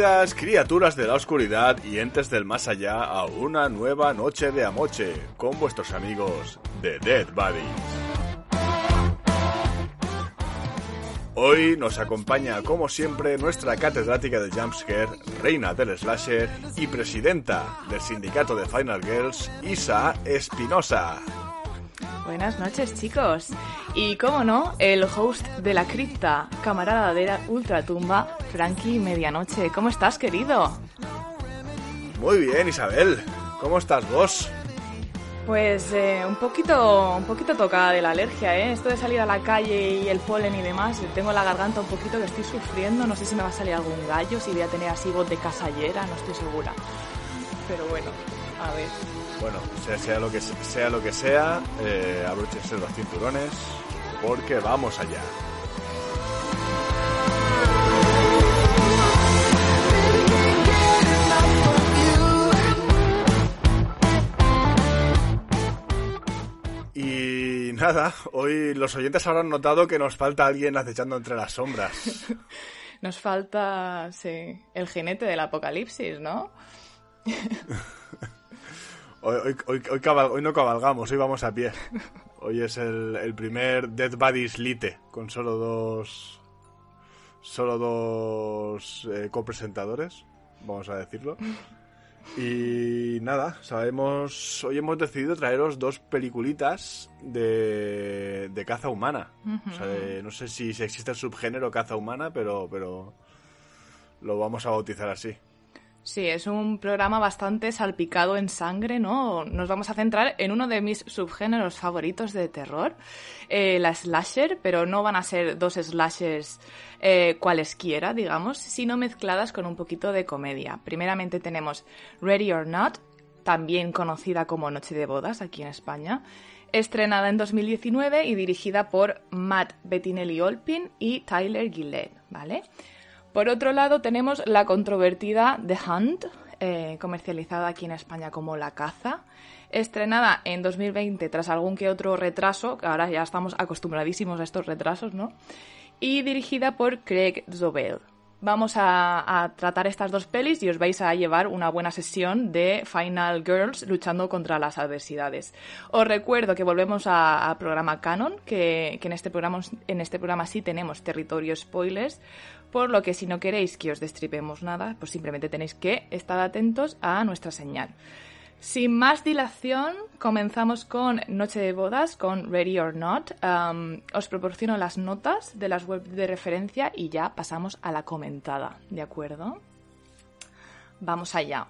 Bienvenidas, criaturas de la oscuridad y entes del más allá, a una nueva noche de Amoche con vuestros amigos de Dead Bodies. Hoy nos acompaña, como siempre, nuestra catedrática de Jumpscare, reina del slasher y presidenta del sindicato de Final Girls, Isa Espinosa. Buenas noches, chicos. Y cómo no, el host de la cripta, camarada de la ultratumba, Frankie Medianoche. ¿Cómo estás, querido? Muy bien, Isabel. ¿Cómo estás vos? Pues eh, un poquito un poquito tocada de la alergia, ¿eh? Esto de salir a la calle y el polen y demás, tengo la garganta un poquito que estoy sufriendo, no sé si me va a salir algún gallo, si voy a tener así voz de casallera, no estoy segura. Pero bueno, a ver. Bueno, sea, sea lo que sea, lo que sea eh, abróchense los cinturones porque vamos allá. Y nada, hoy los oyentes habrán notado que nos falta alguien acechando entre las sombras. nos falta, sí, el jinete del apocalipsis, ¿no? Hoy, no cabalgamos, hoy vamos a pie. Hoy es el, primer Dead Bodies Lite, con solo dos. Solo dos eh, copresentadores, vamos a decirlo. Y nada, sabemos. Hoy hemos decidido traeros dos peliculitas de, de caza humana. o sea, no sé si, si existe el subgénero caza humana, pero, pero lo vamos a bautizar así. Sí, es un programa bastante salpicado en sangre, ¿no? Nos vamos a centrar en uno de mis subgéneros favoritos de terror, eh, la slasher, pero no van a ser dos slashers eh, cualesquiera, digamos, sino mezcladas con un poquito de comedia. Primeramente tenemos Ready or Not, también conocida como Noche de Bodas aquí en España, estrenada en 2019 y dirigida por Matt Bettinelli Olpin y Tyler Gillette, ¿vale? Por otro lado, tenemos la controvertida The Hunt, eh, comercializada aquí en España como La Caza, estrenada en 2020 tras algún que otro retraso, que ahora ya estamos acostumbradísimos a estos retrasos, ¿no? Y dirigida por Craig Zobel. Vamos a, tratar estas dos pelis y os vais a llevar una buena sesión de Final Girls luchando contra las adversidades. Os recuerdo que volvemos a, programa Canon, que, que, en, este programa, en este programa sí tenemos territorio spoilers, por lo que si no queréis que os destripemos nada, pues simplemente tenéis que estar atentos a nuestra señal. Sin más dilación, comenzamos con Noche de Bodas, con Ready or Not. os proporciono las notas de las webs de referencia y ya pasamos a la comentada, ¿de acuerdo? Vamos allá.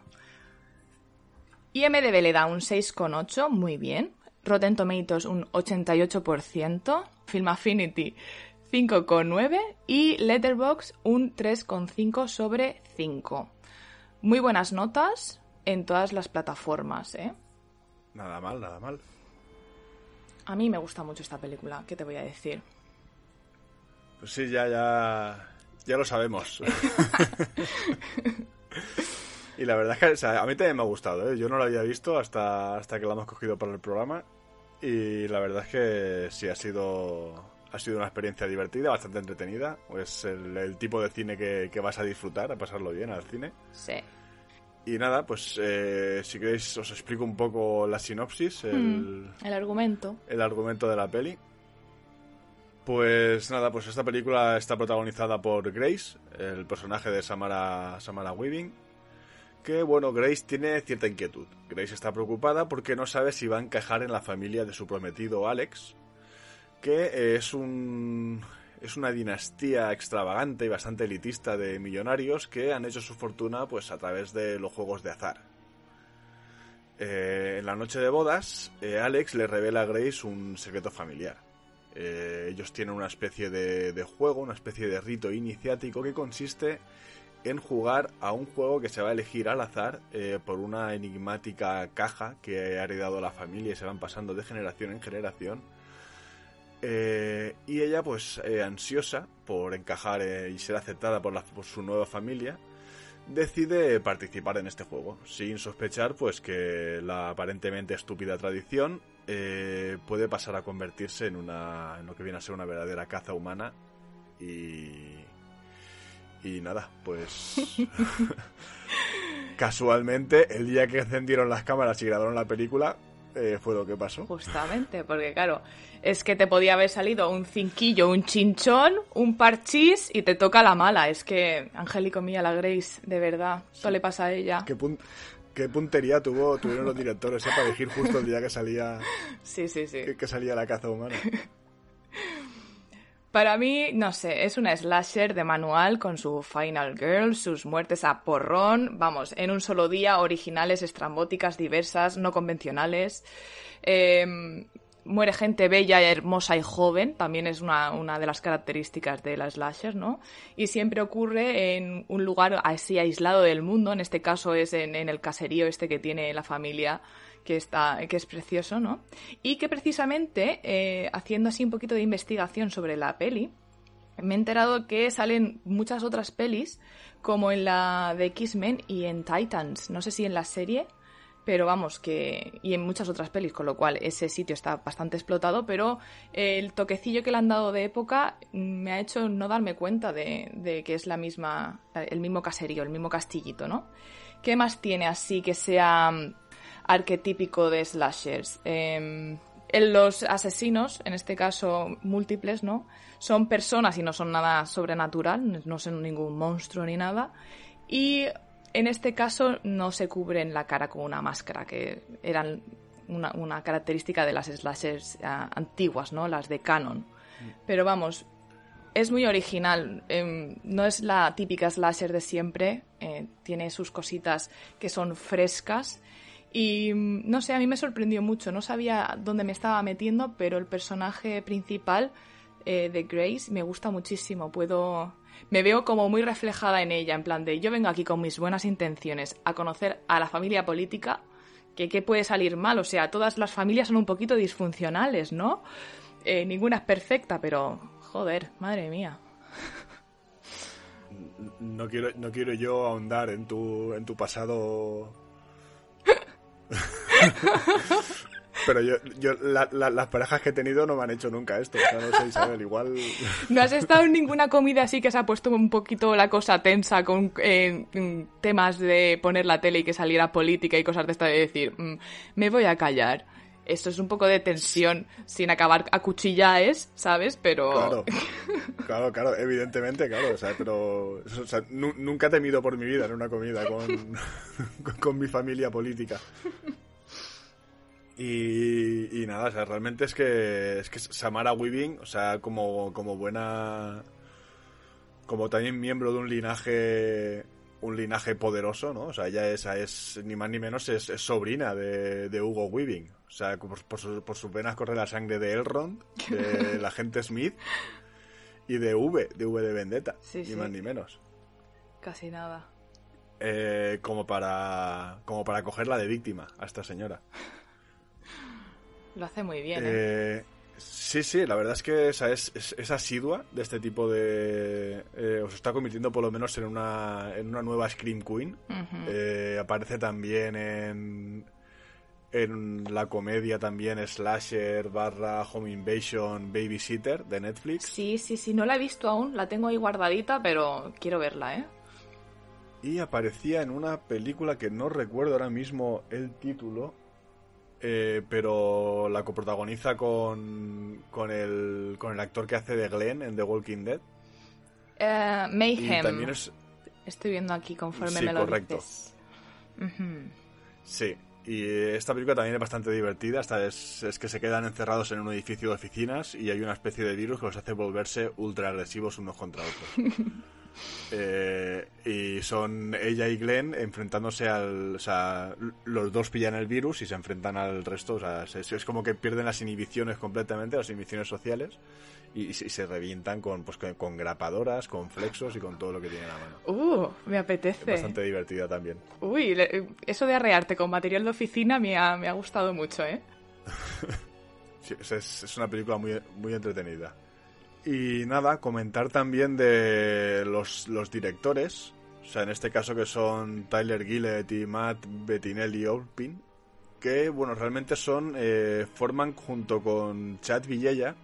IMDB le da un 6,8, muy bien. Rotten Tomatoes un 88%. Film Affinity 5,9 y Letterbox un 3,5 sobre 5. Muy buenas notas en todas las plataformas, ¿eh? Nada mal, nada mal. A mí me gusta mucho esta película, ¿qué te voy a decir? Pues sí, ya, ya, ya lo sabemos. y la verdad es que a mí también me ha gustado, ¿eh? Yo no lo había visto hasta, hasta que la hemos cogido para el programa. Y la verdad es que sí ha sido ha sido una experiencia divertida, bastante entretenida. Es el, tipo de cine que, vas a disfrutar, a pasarlo bien al cine. Sí. Y nada, pues eh, si queréis os explico un poco la sinopsis, el, hmm, el argumento. El argumento de la peli. Pues nada, pues esta película está protagonizada por Grace, el personaje de Samara, Samara Weaving. Que bueno, Grace tiene cierta inquietud. Grace está preocupada porque no sabe si va a encajar en la familia de su prometido Alex, que es un es una dinastía extravagante y bastante elitista de millonarios que han hecho su fortuna pues a través de los juegos de azar. Eh, en la noche de bodas, eh, Alex le revela a Grace un secreto familiar. Eh, ellos tienen una especie de, de juego, una especie de rito iniciático que consiste en jugar a un juego que se va a elegir al azar por una enigmática caja que ha heredado la familia y se van pasando de generación en generación. Eh, y ella, pues eh, ansiosa por encajar eh, y ser aceptada por, la- por su nueva familia, decide participar en este juego, sin sospechar pues que la aparentemente estúpida tradición eh, puede pasar a convertirse en una en lo que viene a ser una verdadera caza humana y y nada, pues casualmente el día que encendieron las cámaras y grabaron la película eh, fue lo que pasó. Justamente, porque claro, es que te podía haber salido un cinquillo, un chinchón, un parchís y te toca la mala. Es que Angélico mía, la Grace, de verdad, esto le pasa a ella. ¿Qué, pun- qué puntería tuvo, tuvieron los directores eh, para elegir justo el día que salía Sí, sí, sí. que, que salía la caza humana? Para mí, no sé, es una slasher de manual con su Final Girl, sus muertes a porrón, vamos, en un solo día, originales, estrambóticas, diversas, no convencionales. Eh, muere gente bella, hermosa y joven, también es una, una de las características de la slasher, ¿no? Y siempre ocurre en un lugar así aislado del mundo, en este caso es en, en el caserío este que tiene la familia que está que es precioso, ¿no? Y que precisamente eh, haciendo así un poquito de investigación sobre la peli, me he enterado que salen muchas otras pelis, como en la de X-Men y en Titans. No sé si en la serie, pero vamos, que. y en muchas otras pelis, con lo cual ese sitio está bastante explotado, pero el toquecillo que le han dado de época me ha hecho no darme cuenta de, de que es la misma. el mismo caserío, el mismo castillito, ¿no? ¿Qué más tiene así que sea arquetípico de slashers? Em, los asesinos, en este caso múltiples, ¿no? Son personas y no son nada sobrenatural, no son ningún monstruo ni nada. Y en este caso no se cubren la cara con una máscara, que eran una, una característica de las slashers ah, antiguas, ¿no? Las de canon. Pero vamos, es muy original. em, no es la típica slasher de siempre. eh, tiene sus cositas que son frescas. Y mm, no sé, a mí me sorprendió mucho. No sabía dónde me estaba metiendo, pero el personaje principal eh, de Grace me gusta muchísimo. Puedo. Me veo como muy reflejada en ella, en plan de yo vengo aquí con mis buenas intenciones a conocer a la familia política. Que qué puede salir mal? O sea, todas las familias son un poquito disfuncionales, ¿no? Eh, ninguna es perfecta, pero joder, madre mía. No quiero, no quiero yo ahondar en tu, en tu pasado. Pero yo, yo la- la- las parejas que he tenido no me han hecho nunca esto. O sea, no sé, Isabel, igual. ¿No has estado en ninguna comida así que se ha puesto un poquito la cosa tensa con eh, temas de poner la tele y que saliera política y cosas de esta de decir, mm, me voy a callar? Esto es un poco de tensión sin acabar a cuchillaes, ¿sabes? Pero... Claro, claro, claro, evidentemente, claro. O sea, pero. o sea, nu- nunca he temido por mi vida en una comida con, con, con mi familia política. Y, y nada, o sea, realmente es que, es que Samara Weaving, o sea, como, como buena. Como también miembro de un linaje. Un linaje poderoso, ¿no? O sea, ella es, es ni más ni menos, es, es sobrina de, de Hugo Weaving. O sea, por, por, su- por sus venas corre la sangre de Elrond, del agente Smith y de V, de V de Vendetta, Sí, ni sí. más ni menos. Casi nada. Eh, como para como para cogerla de víctima a esta señora. Lo hace muy bien, ¿eh? Eh, sí, sí, la verdad es que esa es, es, es asidua de este tipo de... eh, os está convirtiendo por lo menos en una, en una nueva Scream Queen. Eh, aparece también en, en la comedia también Slasher barra Home Invasion Babysitter de Netflix. Sí, sí, sí, no la he visto aún, la tengo ahí guardadita, pero quiero verla, ¿eh? Y aparecía en una película que no recuerdo ahora mismo el título, eh, pero la coprotagoniza con, con, el, con el actor que hace de Glenn en The Walking Dead. Y Mayhem. también es... Estoy viendo aquí conforme Sí, me lo correcto. dices. Sí. Y esta película también es bastante divertida. Esta es, es que se quedan encerrados en un edificio de oficinas y hay una especie de virus que los hace volverse ultra agresivos unos contra otros. Eh, y son ella y Glenn enfrentándose al. O sea, los dos pillan el virus y se enfrentan al resto. O sea, es, es como que pierden las inhibiciones completamente, las inhibiciones sociales. Y, y se, revientan con, pues, con, con grapadoras, con flexos y con todo lo que tienen a mano. Uh, me Es apetece. bastante divertida también. Uy, le- eso de arrearte con material de oficina me ha, me ha gustado mucho, ¿eh? Sí, es- es una película muy, muy entretenida. Y nada, comentar también de los, los directores. O sea, en este caso que son Tyler Gillett y Matt Bettinelli Olpin. Que, bueno, realmente son. eh, forman junto con Chad Villella.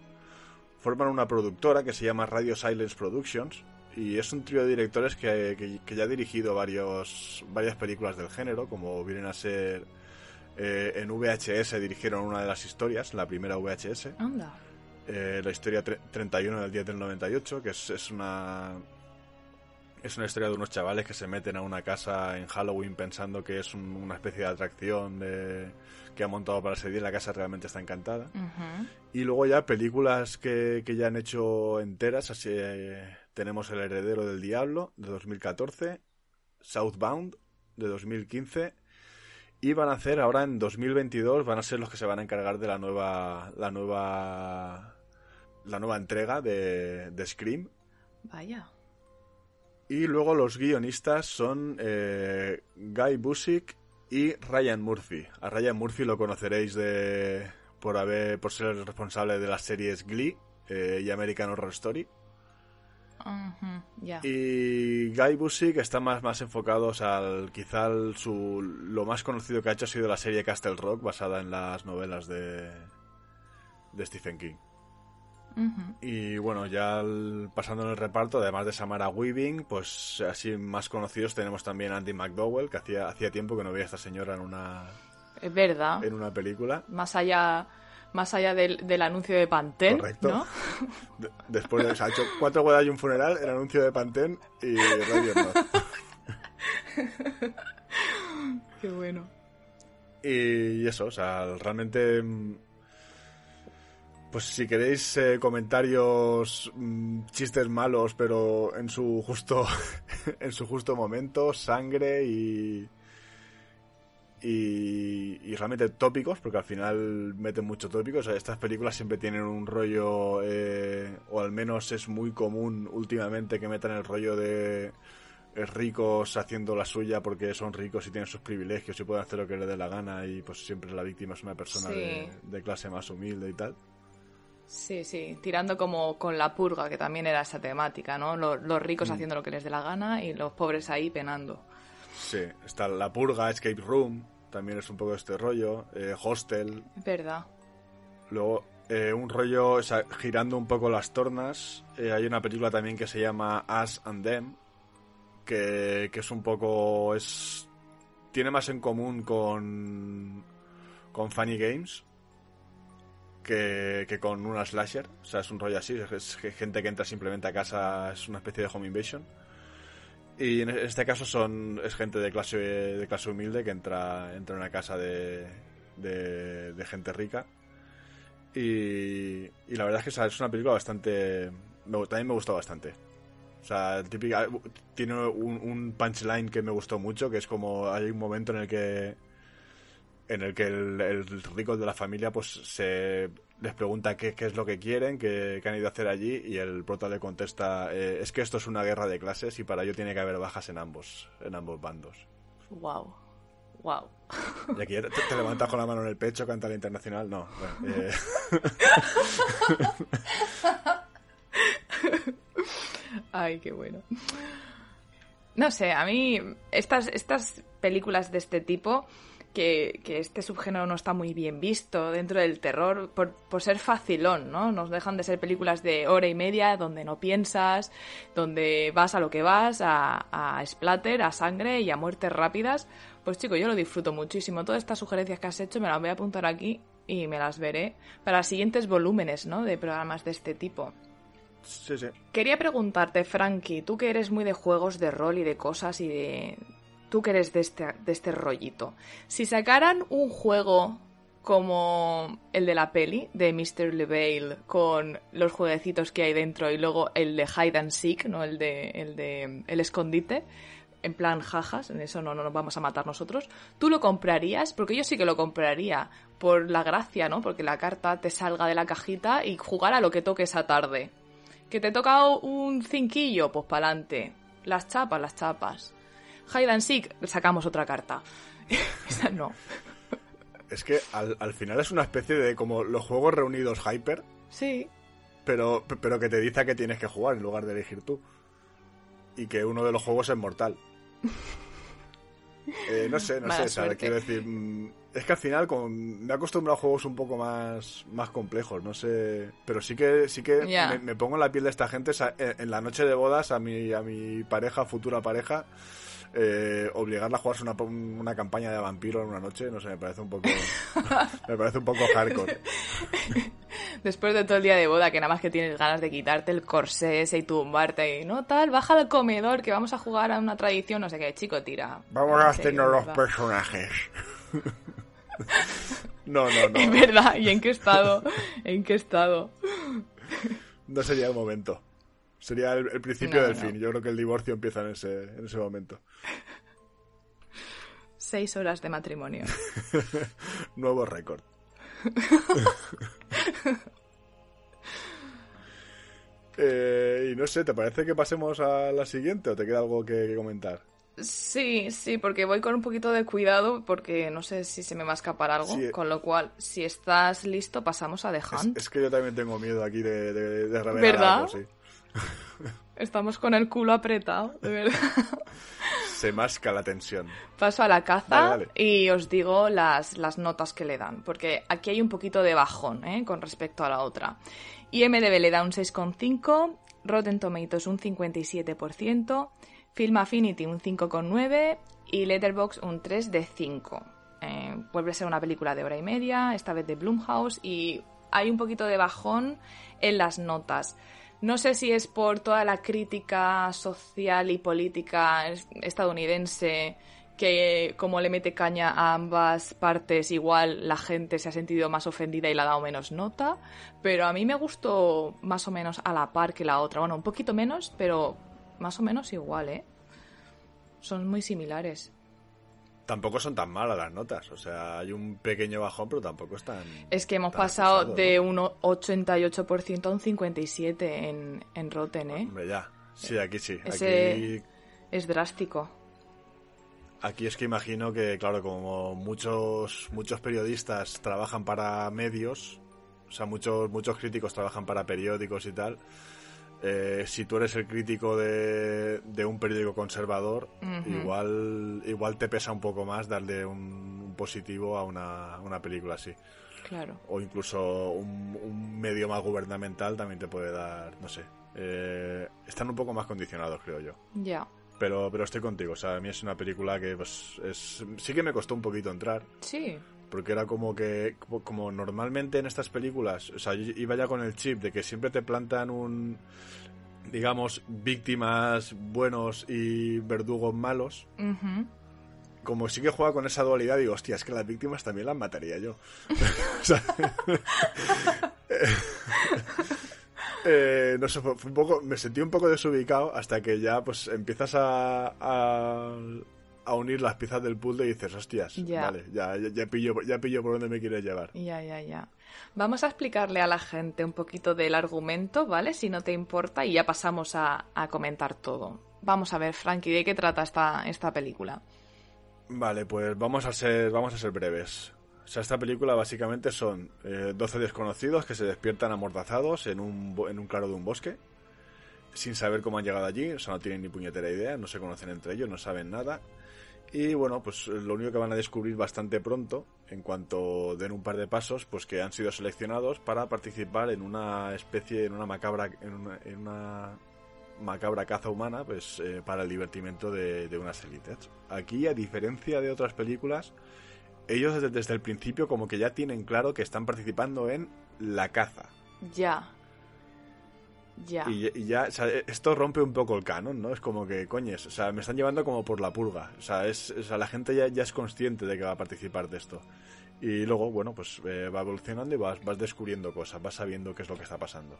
Forman una productora que se llama Radio Silence Productions. Y es un trío de directores que, que- ya ha dirigido varios, varias películas del género, como vienen a ser eh, en VHS dirigieron una de las historias, la primera VHS, Anda. Eh, la historia tre- 31 del 10 del 98, que es, es una es una historia de unos chavales que se meten a una casa en Halloween pensando que es un- una especie de atracción de, que ha montado para ese día la casa realmente está encantada. Y luego ya películas que, que ya han hecho enteras, así eh, tenemos El heredero del diablo de 2014, Southbound de 2015 y van a hacer ahora en 2022 van a ser los que se van a encargar de la nueva la nueva la nueva entrega de, de Scream Vaya. y luego los guionistas son eh, Guy Busick y Ryan Murphy. A Ryan Murphy lo conoceréis de por haber por ser el responsable de las series Glee eh, y American Horror Story. Y Guy Busick está más, más enfocados al quizá al- su lo más conocido que ha hecho ha sido la serie Castle Rock basada en las novelas de de Stephen King. Y bueno, ya el- pasando en el reparto, además de Samara Weaving, pues así más conocidos tenemos también Andy McDowell, que hacía, hacía tiempo que no veía a esta señora en una, Es verdad. en una película. Más allá, más allá del, del anuncio de Pantene, Correcto. ¿no? De- después de, o sea, ha hecho cuatro bodas y un funeral, el anuncio de Pantene y Radio North. Qué bueno. Y eso, o sea, realmente. Pues si queréis eh, comentarios, mm, chistes malos, pero en su justo. en su justo momento, sangre y. Y, y realmente tópicos, porque al final meten mucho tópicos. O sea, estas películas siempre tienen un rollo, eh, o al menos es muy común últimamente que metan el rollo de eh, ricos haciendo la suya porque son ricos y tienen sus privilegios y pueden hacer lo que les dé la gana y pues siempre la víctima es una persona Sí. de, de clase más humilde y tal. Sí, sí, tirando como con la purga, que también era esa temática, ¿no? Los, los Mm. ricos haciendo lo que les dé la gana y los pobres ahí penando. Sí, está La Purga, Escape Room, también es un poco este rollo, eh, Hostel, verdad. luego eh, un rollo, o sea, girando un poco las tornas, eh, hay una película también que se llama Us and Them, que, que es un poco, es, tiene más en común con, con Funny Games, que, que con una slasher. O sea, es un rollo así. Es, es gente que entra simplemente a casa, es una especie de home invasion. Y en este caso son es gente de clase de clase humilde que entra, entra en una casa de, de, de gente rica. Y, y la verdad es que o sea, es una película bastante... me- también me gustó bastante. O sea, típica, tiene un, un punchline que me gustó mucho, que es como hay un momento en el que en el que el, el rico de la familia pues se les pregunta qué, qué es lo que quieren, qué, qué han ido a hacer allí y el prota le contesta eh, es que esto es una guerra de clases y para ello tiene que haber bajas en ambos en ambos bandos. Wow. Wow. Y aquí te, te levantas con la mano en el pecho, canta la internacional, no. bueno, eh, Ay, qué bueno. No sé, a mí estas, estas películas de este tipo, que, que este subgénero no está muy bien visto dentro del terror, por, por ser facilón, ¿no? Nos dejan de ser películas de hora y media donde no piensas, donde vas a lo que vas, a, a splatter, a sangre y a muertes rápidas. Pues chico, yo lo disfruto muchísimo. Todas estas sugerencias que has hecho me las voy a apuntar aquí y me las veré para siguientes volúmenes, ¿no? De programas de este tipo. sí, sí. Quería preguntarte, Frankie, tú que eres muy de juegos de rol y de cosas y de, tú que eres de este, de este rollito, si sacaran un juego como el de la peli, de Mr. LeVale, con los jueguecitos que hay dentro y luego el de Hide and Seek, ¿no? El de, el de el escondite, en plan jajas, en eso no, no nos vamos a matar nosotros, ¿tú lo comprarías? Porque yo sí que lo compraría, por la gracia, ¿no? Porque la carta te salga de la cajita y jugar a lo que toque esa tarde. ¿Que te toca un cinquillo? Pues pa'lante. Las chapas, las chapas. Hide and Seek, sacamos otra carta. Esa no. Es que al, al final es una especie de como los juegos reunidos Hyper, Sí, pero, pero que te dice a qué tienes que jugar en lugar de elegir tú. Y que uno de los juegos es mortal. Eh, no sé, no Mala sé, ¿sabes? Quiero decir, mm, es que al final con, me he acostumbrado a juegos un poco más, más complejos, no sé, pero sí que sí que me, me pongo en la piel de esta gente en en la noche de bodas a mi a mi pareja, futura pareja, eh, obligarla a jugarse una, una campaña de vampiro en una noche, no sé, me parece un poco me parece un poco hardcore. después de todo el día de boda, que nada más que tienes ganas de quitarte el corsé ese y tumbarte y no tal, baja al comedor que vamos a jugar a una tradición, no sé qué, chico, tira. Vamos a hacernos los personajes. no, no, no. Es verdad, ¿y en qué estado? ¿En qué estado? No sería el momento. Sería el, el principio No, del no. fin. Yo creo que el divorcio empieza en ese, en ese momento. Seis horas de matrimonio. Nuevo récord. Eh, y no sé, ¿te parece que pasemos a la siguiente o te queda algo que, que comentar? Sí, sí, porque voy con un poquito de cuidado porque no sé si se me va a escapar algo, Sí. con lo cual, si estás listo, pasamos a The Es, Hunt. es que yo también tengo miedo aquí de, de, de revelar ¿Verdad? algo, sí. Estamos con el culo apretado, de verdad. Se masca la tensión. Paso a la caza Vale, vale. y os digo las, las notas que le dan, porque aquí hay un poquito de bajón ¿eh? con respecto a la otra. IMDB le da un 6,5, Rotten Tomatoes un 57%, Film Affinity un 5,9 y Letterboxd un 3 de 5. Eh, vuelve a ser una película de hora y media, esta vez de Blumhouse, y hay un poquito de bajón en las notas. No sé si es por toda la crítica social y política es- estadounidense que como le mete caña a ambas partes, igual la gente se ha sentido más ofendida y le ha dado menos nota, pero a mí me gustó más o menos a la par que la otra. Bueno, un poquito menos, pero más o menos igual, ¿eh? Son muy similares. Tampoco son tan malas las notas. O sea, hay un pequeño bajón, pero tampoco es tan. Es que hemos pasado acusado, de ¿no? un 88% a un 57% en, en Rotten, ¿eh? Hombre, ya. Sí, aquí sí. Ese- Aquí Es drástico. Aquí es que imagino que, claro, como muchos, muchos periodistas trabajan para medios, o sea, muchos, muchos críticos trabajan para periódicos y tal, eh, si tú eres el crítico de, de un periódico conservador, igual, igual te pesa un poco más darle un, un positivo a una, una película así. Claro. O incluso un, un medio más gubernamental también te puede dar, no sé. eh, están un poco más condicionados, creo yo. Ya. Pero, pero estoy contigo, o sea, a mí es una película que pues es, sí que me costó un poquito entrar, Sí. Porque era como que, como, normalmente en estas películas, o sea, yo iba ya con el chip de que siempre te plantan un, digamos, víctimas buenos y verdugos malos, como sí que juega con esa dualidad, digo, hostia, es que las víctimas también las mataría yo. Eh, no sé, fue, fue un poco, me sentí un poco desubicado hasta que ya pues empiezas a, a, a unir las piezas del puzzle y dices, hostias, Ya. vale, ya, ya, ya pillo, ya pillo por dónde me quieres llevar. Ya, ya, ya. Vamos a explicarle a la gente un poquito del argumento, ¿vale? Si no te importa, y ya pasamos a, a comentar todo. Vamos a ver, Frankie, ¿de qué trata esta, esta película? Vale, pues vamos a ser, vamos a ser breves. O sea, esta película básicamente son eh, 12 desconocidos que se despiertan amordazados en un, en un claro de un bosque, sin saber cómo han llegado allí, o sea, no tienen ni puñetera idea, no se conocen entre ellos, no saben nada. Y bueno, pues lo único que van a descubrir bastante pronto, en cuanto den un par de pasos, pues que han sido seleccionados para participar en una especie, en una macabra, en una, macabra caza humana, pues eh, para el divertimento de, unas élites. Aquí, a diferencia de otras películas, ellos desde el principio como que ya tienen claro que están participando en la caza. Ya. Ya. Y, y ya, o sea, esto rompe un poco el canon, ¿no? Es como que, coñes, o sea, me están llevando como por la purga. O sea, es, o sea la gente ya, ya es consciente de que va a participar de esto. Y luego, bueno, pues eh, va evolucionando y vas, vas descubriendo cosas, vas sabiendo qué es lo que está pasando.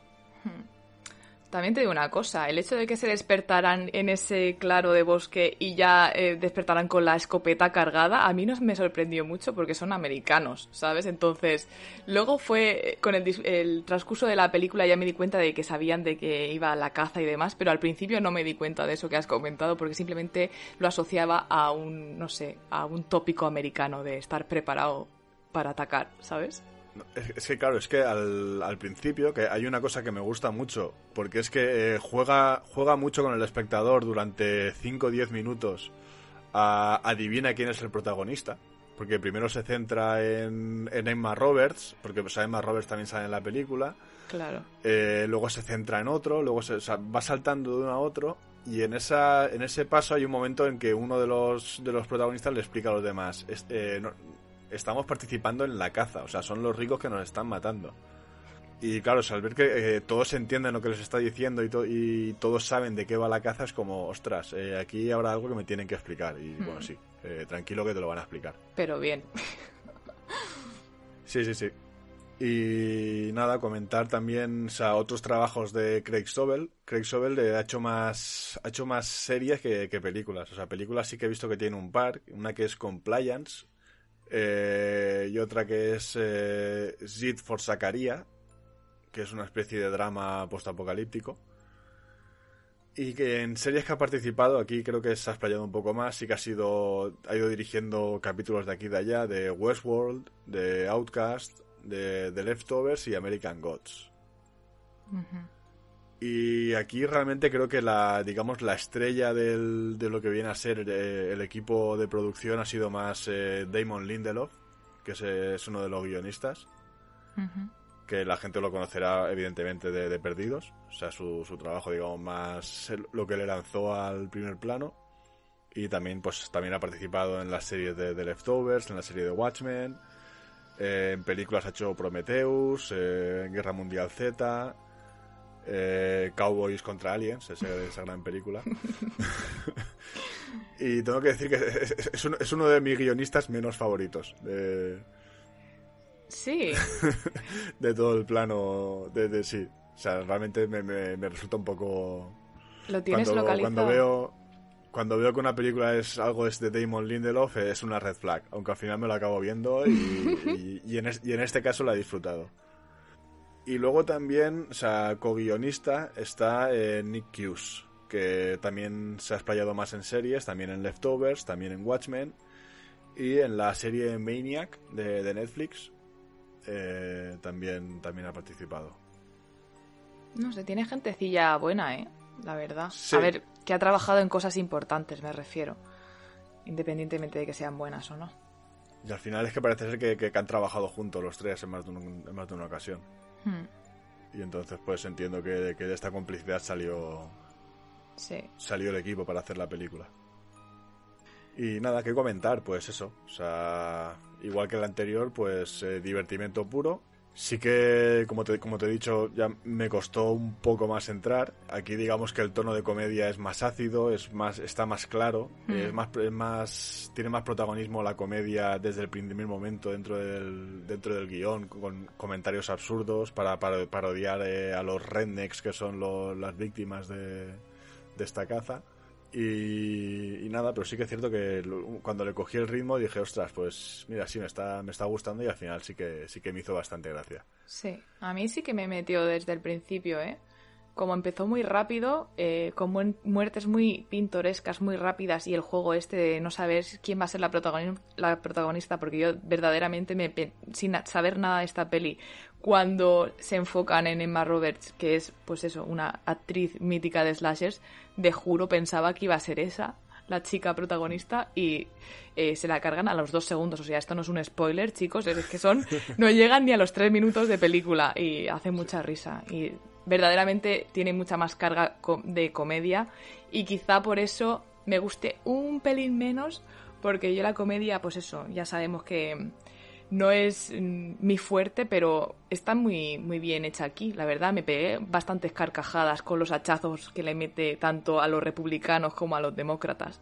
También te digo una cosa, el hecho de que se despertaran en ese claro de bosque y ya eh, despertaran con la escopeta cargada, a mí no me sorprendió mucho porque son americanos, ¿sabes? Entonces, luego fue eh, con el, el transcurso de la película ya me di cuenta de que sabían de que iba a la caza y demás, pero al principio no me di cuenta de eso que has comentado porque simplemente lo asociaba a un, no sé, a un tópico americano de estar preparado para atacar, ¿sabes? Es, es que claro, es que al, al principio que hay una cosa que me gusta mucho, porque es que eh, juega, juega mucho con el espectador durante 5 o 10 minutos a adivina quién es el protagonista. Porque primero se centra en, en Emma Roberts, porque sea, Emma Roberts también sale en la película. Claro. eh, luego se centra en otro, luego se, o sea, va saltando de uno a otro. Y en, esa, en ese paso hay un momento en que uno de los, de los protagonistas le explica a los demás: eh, no- estamos participando en la caza, o sea, son los ricos que nos están matando. Y claro, o sea, al ver que eh, todos entienden lo que les está diciendo y, to- y todos saben de qué va la caza, es como, ostras, eh, aquí habrá algo que me tienen que explicar. Y bueno, sí, eh, tranquilo que te lo van a explicar. Pero bien. Sí, sí, sí. Y nada, comentar también o sea, otros trabajos de Craig Sobel. Craig Sobel eh, ha hecho más ha hecho más series que, que películas. O sea, películas sí que he visto que tiene un par. Una que es Compliance eh, y otra que es eh, Zid for Zacaria, que es una especie de drama postapocalíptico. Y que en series que ha participado, aquí creo que se ha explayado un poco más, sí que ha sido, ha ido dirigiendo capítulos de aquí y de allá, de Westworld, de Outcast, de The Leftovers y American Gods. Y aquí realmente creo que la, digamos, la estrella del- de lo que viene a ser eh, el equipo de producción ha sido más eh, Damon Lindelof, que es, es uno de los guionistas que la gente lo conocerá evidentemente de, de Perdidos, o sea, su, su trabajo, digamos, más lo que le lanzó al primer plano. Y también, pues, también ha participado en las series de, de Leftovers, en la serie de Watchmen, eh, en películas ha hecho Prometheus, eh, Guerra Mundial Z, eh, Cowboys contra Aliens, ese- esa gran película. y tengo que decir que es, uno, es uno de mis guionistas menos favoritos. De, Sí. de todo el plano de, de- sí o sea realmente me, me- me resulta un poco Lo tienes cuando, localizado. cuando veo cuando veo que una película es algo es de Damon Lindelof es una red flag aunque al final me lo acabo viendo y, y- y en, es- y en este caso la he disfrutado y luego también o sea co-guionista está eh, Nick Hughes que también se ha explayado más en series también en Leftovers también en Watchmen y en la serie Maniac de, de Netflix eh, también, también ha participado. No sé, tiene gentecilla buena, ¿eh? La verdad. Sí. A ver, que ha trabajado en cosas importantes, me refiero. Independientemente de que sean buenas o no. Y al final es que parece ser que, que- que han trabajado juntos los tres en más de, un- en más de una ocasión. Hmm, Y entonces pues entiendo que, que de esta complicidad salió, Sí. salió el equipo para hacer la película. Y nada, que comentar, pues eso. O sea, igual que el anterior, pues eh, divertimento puro. Sí que, como te, como te he dicho, ya me costó un poco más entrar. Aquí digamos que el tono de comedia es más ácido, es más, está más claro, Mm. es más, es más, tiene más protagonismo la comedia desde el primer momento dentro del, dentro del guion, con comentarios absurdos para, para parodiar eh, a los rednecks que son lo- las víctimas de, de esta caza. Y, nada, pero sí que es cierto que cuando le cogí el ritmo dije, ostras, pues mira, sí, me está, me está gustando y al final sí que, sí que me hizo bastante gracia. Sí. A mí sí que me metió desde el principio, ¿eh? Como empezó muy rápido, eh, con muertes muy pintorescas, muy rápidas y el juego este de no saber quién va a ser la, protagoni- la protagonista, porque yo verdaderamente, me, sin saber nada de esta peli, cuando se enfocan en Emma Roberts, que es, pues eso, una actriz mítica de slashers, de juro pensaba que iba a ser esa, la chica protagonista, y eh, se la cargan a los dos segundos. O sea, esto no es un spoiler, chicos, es que son, no llegan ni a los tres minutos de película y hace mucha risa. Y verdaderamente tiene mucha más carga de comedia y quizá por eso me guste un pelín menos, porque yo la comedia, pues eso, ya sabemos que no es mm, mi fuerte, pero está muy, muy bien hecha aquí. La verdad, me pegué bastantes carcajadas con los hachazos que le mete tanto a los republicanos como a los demócratas.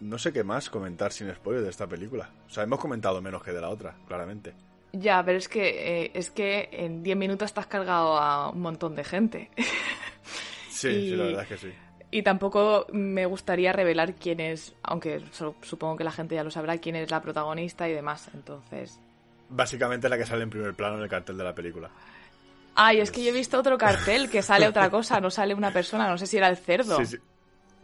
No sé qué más comentar sin spoiler de esta película. O sea, hemos comentado menos que de la otra, claramente. Ya, pero es que, eh, es que en 10 minutos estás cargado a un montón de gente. Sí, sí, la verdad es que sí. Y tampoco me gustaría revelar quién es, aunque supongo que la gente ya lo sabrá, quién es la protagonista y demás, entonces... Básicamente la que sale en primer plano en el cartel de la película. Ay, es que yo he visto otro cartel que sale otra cosa, no sale una persona, no sé si era el cerdo. Sí, sí.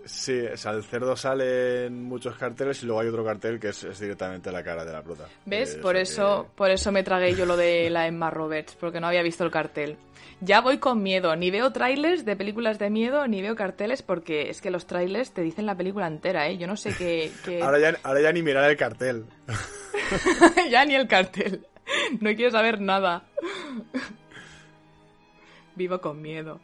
Sí, o sea, el cerdo sale en muchos carteles y luego hay otro cartel que es, directamente la cara de la prota. ¿Ves? Eh, por eso, por eso me tragué yo lo de la Emma Roberts, porque no había visto el cartel. Ya voy con miedo, ni veo trailers de películas de miedo, ni veo carteles, porque es que los trailers te dicen la película entera, ¿eh? Yo no sé qué... Ahora, ya, ahora ya ni mirar el cartel. ya ni el cartel. No quiero saber nada. Vivo con miedo.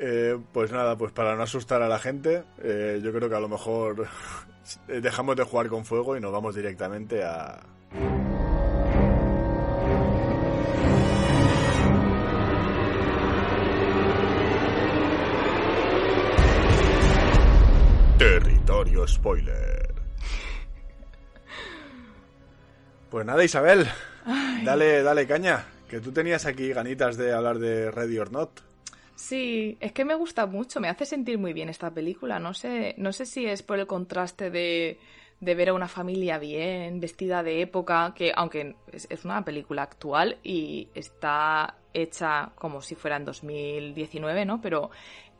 Eh, pues nada, pues para no asustar a la gente, eh, yo creo que a lo mejor dejamos de jugar con fuego y nos vamos directamente a... Territorio spoiler. Pues nada, Isabel, dale, dale caña, que tú tenías aquí ganitas de hablar de Ready or Not. Sí, es que me gusta mucho, me hace sentir muy bien esta película. No sé, no sé si es por el contraste de, de ver a una familia bien, vestida de época, que aunque es, una película actual y está hecha como si fuera en 2019, ¿no? Pero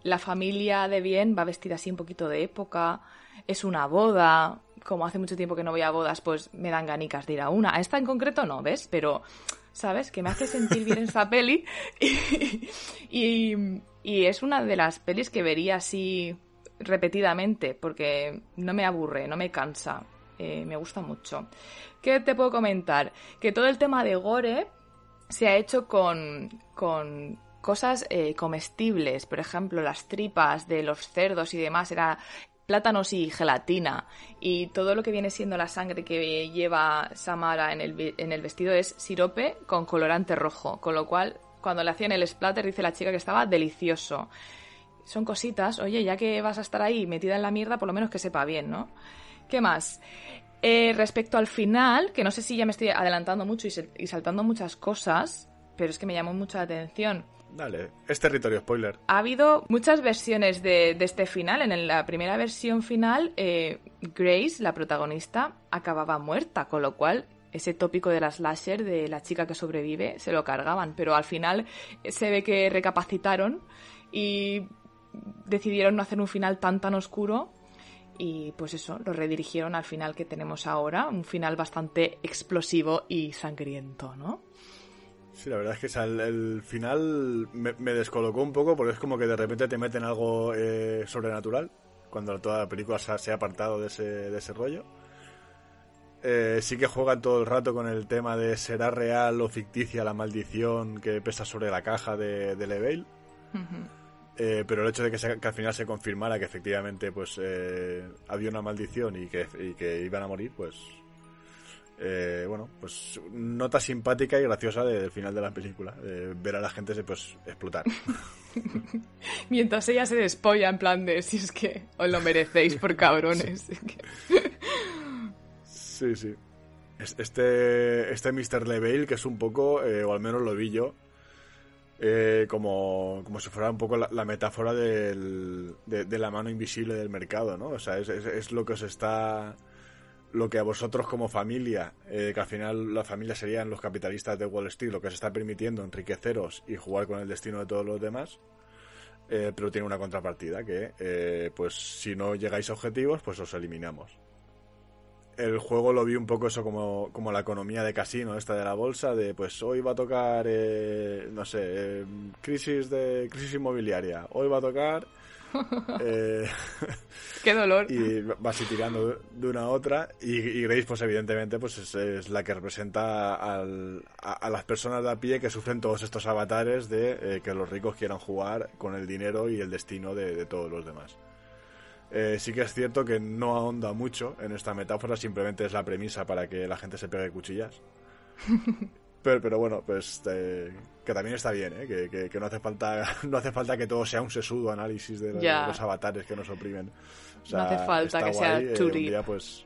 la familia de bien va vestida así un poquito de época, es una boda, como hace mucho tiempo que no voy a bodas, pues me dan ganicas de ir a una. A esta en concreto no, ¿ves? Pero ¿sabes? Que me hace sentir bien esa peli. Y, y, es una de las pelis que vería así repetidamente, porque no me aburre, no me cansa. Eh, me gusta mucho. ¿Qué te puedo comentar? Que todo el tema de gore se ha hecho con, con cosas eh, comestibles. Por ejemplo, las tripas de los cerdos y demás era plátanos y gelatina. Y todo lo que viene siendo la sangre que lleva Samara en el, en el vestido es sirope con colorante rojo. Con lo cual, cuando le hacían el splatter, dice la chica que estaba delicioso. Son cositas, oye, ya que vas a estar ahí metida en la mierda, por lo menos que sepa bien, ¿no? ¿Qué más? Eh, respecto al final, que no sé si ya me estoy adelantando mucho y, y saltando muchas cosas, pero es que me llamó mucha atención Dale, es territorio spoiler. Ha habido muchas versiones de, este final. En la primera versión final, eh, Grace, la protagonista, acababa muerta, con lo cual ese tópico de la slasher, de la chica que sobrevive, se lo cargaban. Pero al final eh, se ve que recapacitaron y decidieron no hacer un final tan tan oscuro y pues eso, lo redirigieron al final que tenemos ahora, un final bastante explosivo y sangriento, ¿no? Sí, la verdad es que el, final me, descolocó un poco porque es como que de repente te meten algo eh, sobrenatural cuando toda la película se, ha apartado de ese, de ese rollo. Eh, sí que juegan todo el rato con el tema de será real o ficticia la maldición que pesa sobre la caja de, de Leveil. Eh, pero el hecho de que, al final se confirmara que efectivamente pues había una maldición y que, y que iban a morir, pues eh, bueno, pues nota simpática y graciosa del final de la película, ver a la gente pues explotar. Mientras ella se despolla en plan de si es que os lo merecéis por cabrones. sí, sí. Este, este Mr. Leveil, que es un poco, eh, o al menos lo vi yo, eh, como, como si fuera un poco la, metáfora del, de, la mano invisible del mercado, ¿no? O sea, es, es lo que os está lo que a vosotros como familia, eh, que al final la familia serían los capitalistas de Wall Street, lo que se está permitiendo enriqueceros y jugar con el destino de todos los demás, eh, pero tiene una contrapartida que, eh, pues si no llegáis a objetivos, pues os eliminamos. El juego lo vi un poco eso como, como la economía de casino, esta de la bolsa, de pues hoy va a tocar, no sé, crisis de crisis inmobiliaria, hoy va a tocar eh, Qué dolor. Y vas tirando de una a otra. Y, Grace, pues evidentemente, pues es, la que representa a, las personas de a pie que sufren todos estos avatares de eh, que los ricos quieran jugar con el dinero y el destino de, todos los demás. Eh, sí que es cierto que no ahonda mucho en esta metáfora, simplemente es la premisa para que la gente se pegue cuchillas. pero, pero bueno, pues eh, que también está bien, ¿eh? que, que- que no hace falta no hace falta que todo sea un sesudo análisis de, los avatares que nos oprimen. O No hace falta que sea eh, un día pues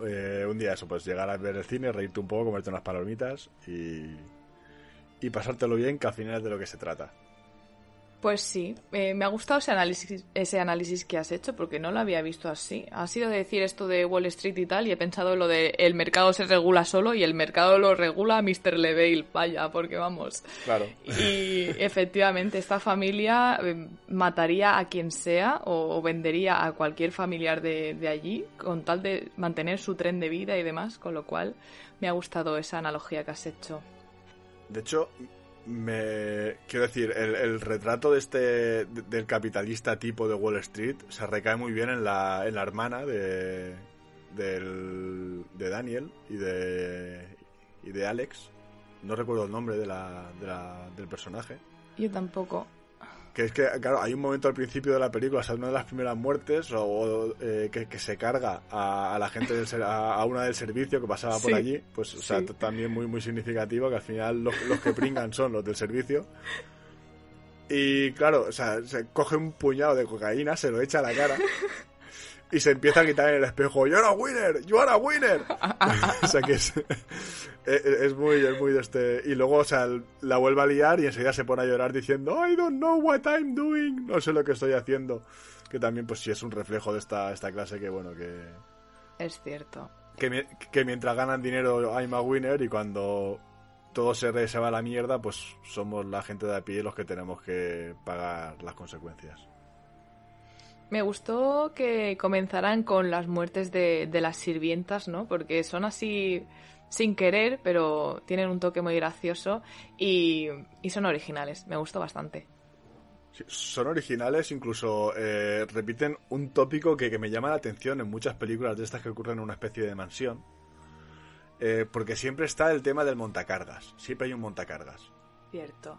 eh, un día eso, pues llegar a ver el cine, reírte un poco, comerte unas palomitas y, y pasártelo bien, que al final es de lo que se trata. Pues sí, eh, me ha gustado ese análisis, ese análisis que has hecho porque no lo había visto así. Ha sido de decir esto de Wall Street y tal y he pensado lo de el mercado se regula solo y el mercado lo regula Mr. Levale, vaya, porque vamos. Claro. Y efectivamente esta familia eh, mataría a quien sea o, o vendería a cualquier familiar de, de allí con tal de mantener su tren de vida y demás, con lo cual me ha gustado esa analogía que has hecho. De hecho, me quiero decir, el, retrato de este de- del capitalista tipo de Wall Street se recae muy bien en la, en la hermana de del, de Daniel y de y de Alex. No recuerdo el nombre de la, de la- del personaje. Yo tampoco. Que es que, claro, hay un momento al principio de la película, o sea, una de las primeras muertes, o, o, eh, que, que se carga a, a la gente, del ser- a, a una del servicio que pasaba por allí, pues, o sea, sí. también muy, muy significativo, que al final los, los que pringan son los del servicio. Y claro, o sea, se coge un puñado de cocaína, se lo echa a la cara y se empieza a quitar en el espejo, ¡You are a winner! ¡You are a winner! o sea que es, es, es muy, es muy de este... Y luego, o sea, la vuelve a liar y enseguida se pone a llorar diciendo, I don't know what I'm doing, no sé lo que estoy haciendo. Que también, pues sí, es un reflejo de esta, esta clase que, bueno, que... Es cierto. Que, que mientras ganan dinero I'm a winner y cuando todo se, re- se va a la mierda, pues somos la gente de a pie los que tenemos que pagar las consecuencias. Me gustó que comenzaran con las muertes de, de las sirvientas, ¿no? Porque son así sin querer, pero tienen un toque muy gracioso y, y son originales. Me gustó bastante. Sí, son originales, incluso eh, repiten un tópico que, que me llama la atención en muchas películas de estas que ocurren en una especie de mansión. Eh, porque siempre está el tema del montacargas. Siempre hay un montacargas. Cierto.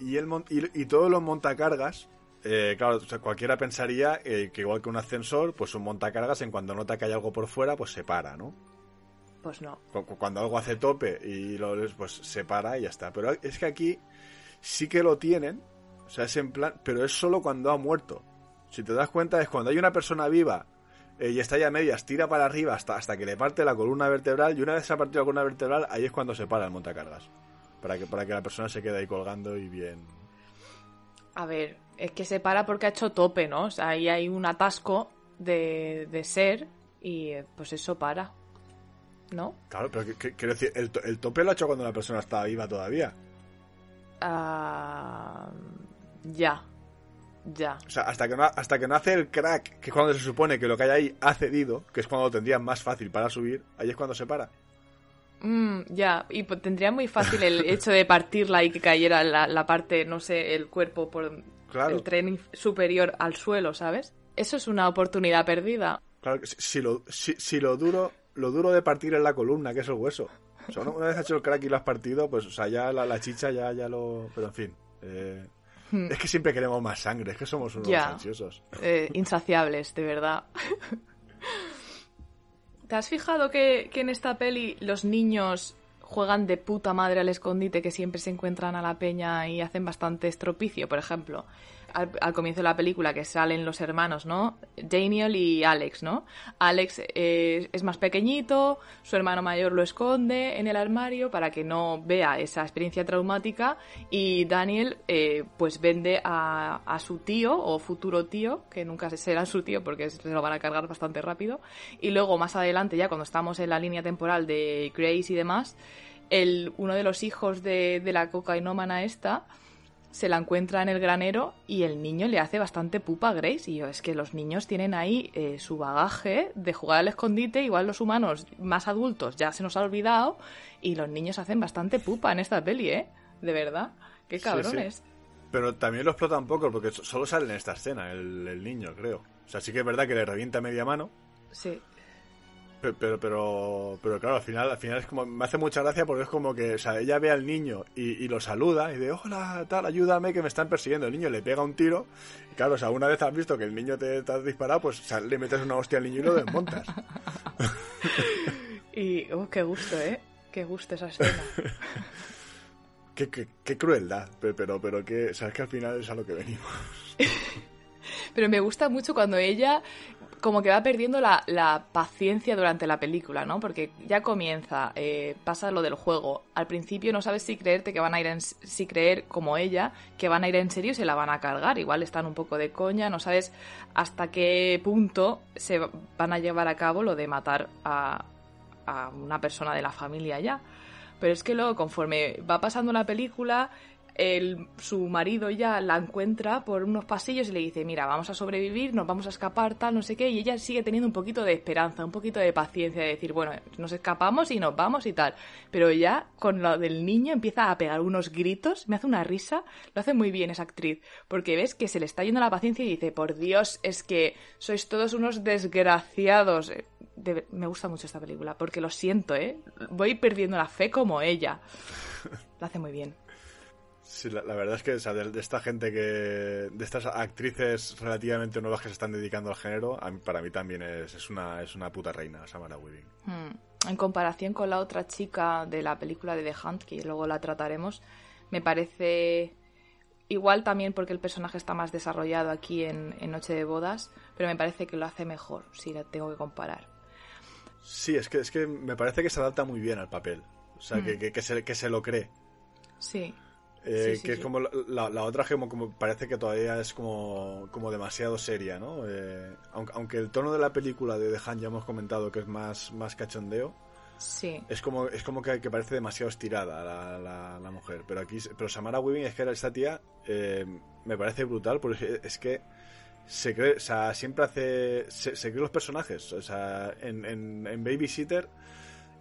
Y, el mon- y, y todos los montacargas, eh, claro, o sea, cualquiera pensaría eh, que igual que un ascensor, pues un montacargas en cuando nota que hay algo por fuera, pues se para, ¿no? Pues no. Cu- cu- Cuando algo hace tope y lo pues se para y ya está. Pero es que aquí sí que lo tienen, o sea, es en plan, pero es solo cuando ha muerto. Si te das cuenta es cuando hay una persona viva eh, y está ya a medias, tira para arriba hasta, hasta que le parte la columna vertebral y una vez se ha partido la columna vertebral, ahí es cuando se para el montacargas. Para que, para que la persona se quede ahí colgando y bien. A ver, es que se para porque ha hecho tope, ¿no? O sea, ahí hay un atasco de, de ser y eh, pues eso para. ¿No? Claro, pero que- que- quiero decir, el, el tope lo ha hecho cuando la persona estaba viva todavía. Ah, ya. Ya. O sea, hasta que, no, hasta que no hace el crack, que es cuando se supone que lo que hay ahí ha cedido, que es cuando lo tendría más fácil para subir, ahí es cuando se para. Mm, ya, y pues tendría muy fácil el hecho de partirla y que cayera la, la parte, no sé, el cuerpo por Claro. el tren superior al suelo, ¿sabes? Eso es una oportunidad perdida. Claro, si, si lo, si, si lo duro lo duro de partir es la columna, que es el hueso. O sea, una, una vez has hecho el crack y lo has partido, pues, o sea, ya la, la chicha ya, ya lo... Pero en fin. eh, es que siempre queremos más sangre, es que somos unos Ya. ansiosos. Eh, insaciables, de verdad. ¿Te has fijado que, que en esta peli los niños juegan de puta madre al escondite, que siempre se encuentran a la peña y hacen bastante estropicio? Por ejemplo, al, comienzo de la película que salen los hermanos, ¿no? Daniel y Alex, ¿no? Alex eh, es más pequeñito, su hermano mayor lo esconde en el armario para que no vea esa experiencia traumática y Daniel eh, pues vende a, a su tío o futuro tío, que nunca será su tío porque se lo van a cargar bastante rápido, y luego más adelante ya cuando estamos en la línea temporal de Grace y demás, el, uno de los hijos de, de la cocainómana esta se la encuentra en el granero y el niño le hace bastante pupa a Grace. Y yo, es que los niños tienen ahí eh, su bagaje de jugar al escondite, igual los humanos más adultos ya se nos ha olvidado, y los niños hacen bastante pupa en esta peli, ¿eh? De verdad. Qué Sí, cabrones. Pero también lo explota un poco, porque so- solo sale en esta escena el, el niño, creo. O sea, sí que es verdad que le revienta media mano, Sí. Pero, pero, pero, pero claro, al final, al final es como, me hace mucha gracia porque es como que, o sea, ella ve al niño y, y lo saluda y dice, hola, tal, ayúdame que me están persiguiendo. El niño le pega un tiro y claro, o sea, una vez has visto que el niño te, te ha disparado, pues o sea, le metes una hostia al niño y lo desmontas. y, oh, qué gusto, ¿eh? Qué gusto esa escena. qué, qué, qué, crueldad, pero, pero, pero que, sabes que al final es a lo que venimos. pero me gusta mucho cuando ella como que va perdiendo la, la, paciencia durante la película, ¿no? Porque ya comienza, eh, pasa lo del juego. Al principio no sabes si creerte que van a ir en, si creer como ella, que van a ir en serio y se la van a cargar. Igual están un poco de coña, no sabes hasta qué punto se van a llevar a cabo lo de matar a, a una persona de la familia ya. Pero es que luego, conforme va pasando la película, el, su marido ya la encuentra por unos pasillos y le dice, mira, vamos a sobrevivir, nos vamos a escapar, tal, no sé qué, y ella sigue teniendo un poquito de esperanza, un poquito de paciencia, de decir, bueno, nos escapamos y nos vamos y tal. Pero ya con lo del niño empieza a pegar unos gritos, me hace una risa, lo hace muy bien esa actriz, porque ves que se le está yendo la paciencia y dice, por Dios, es que sois todos unos desgraciados. De, me gusta mucho esta película, porque lo siento, ¿eh? Voy perdiendo la fe como ella. Lo hace muy bien. Sí, la, la, verdad es que o sea, de, de, esta gente que. de estas actrices relativamente nuevas que se están dedicando al género, a mí, para mí también es, es, una, es una puta reina, Samara Weaving. Hmm. En comparación con la otra chica de la película de The Hunt, que luego la trataremos, me parece. Igual también porque el personaje está más desarrollado aquí en, en Noche de Bodas, pero me parece que lo hace mejor, si la tengo que comparar. Sí, es que, es que me parece que se adapta muy bien al papel. O sea, Hmm. que, que, que, se, que se lo cree. Sí. Eh, Sí, sí, que es como la, la, la otra como, como parece que todavía es como, como demasiado seria, ¿no? Eh, aunque, aunque el tono de la película de The Hand ya hemos comentado que es más, más cachondeo, Sí. es como, es como que, que parece demasiado estirada la, la, la mujer. Pero aquí, pero Samara Weaving es que esta tía eh, me parece brutal porque es que se cree, o sea, siempre hace, se, se cree los personajes. O sea, en, en, en Babysitter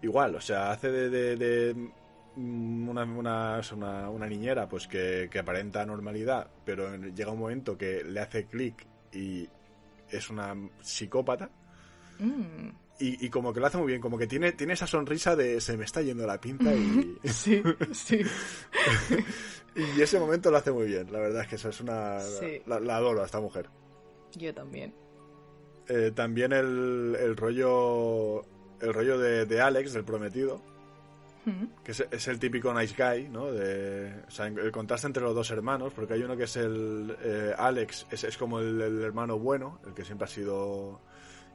igual, o sea, hace de, de, de una, una, una, una, niñera pues que, que, aparenta normalidad, pero llega un momento que le hace clic y es una psicópata. Mm. Y, y, como que lo hace muy bien, como que tiene, tiene esa sonrisa de se me está yendo la pinta y... sí, sí. y ese momento lo hace muy bien, la verdad es que eso es una... Sí. La, la, adoro a esta mujer. Yo también. Eh, también el, el rollo... El rollo de, de Alex, del prometido, que es, es, el típico nice guy, ¿no? De, o sea, el contraste entre los dos hermanos, porque hay uno que es el eh, Alex, es, como el, hermano bueno, el que siempre ha sido,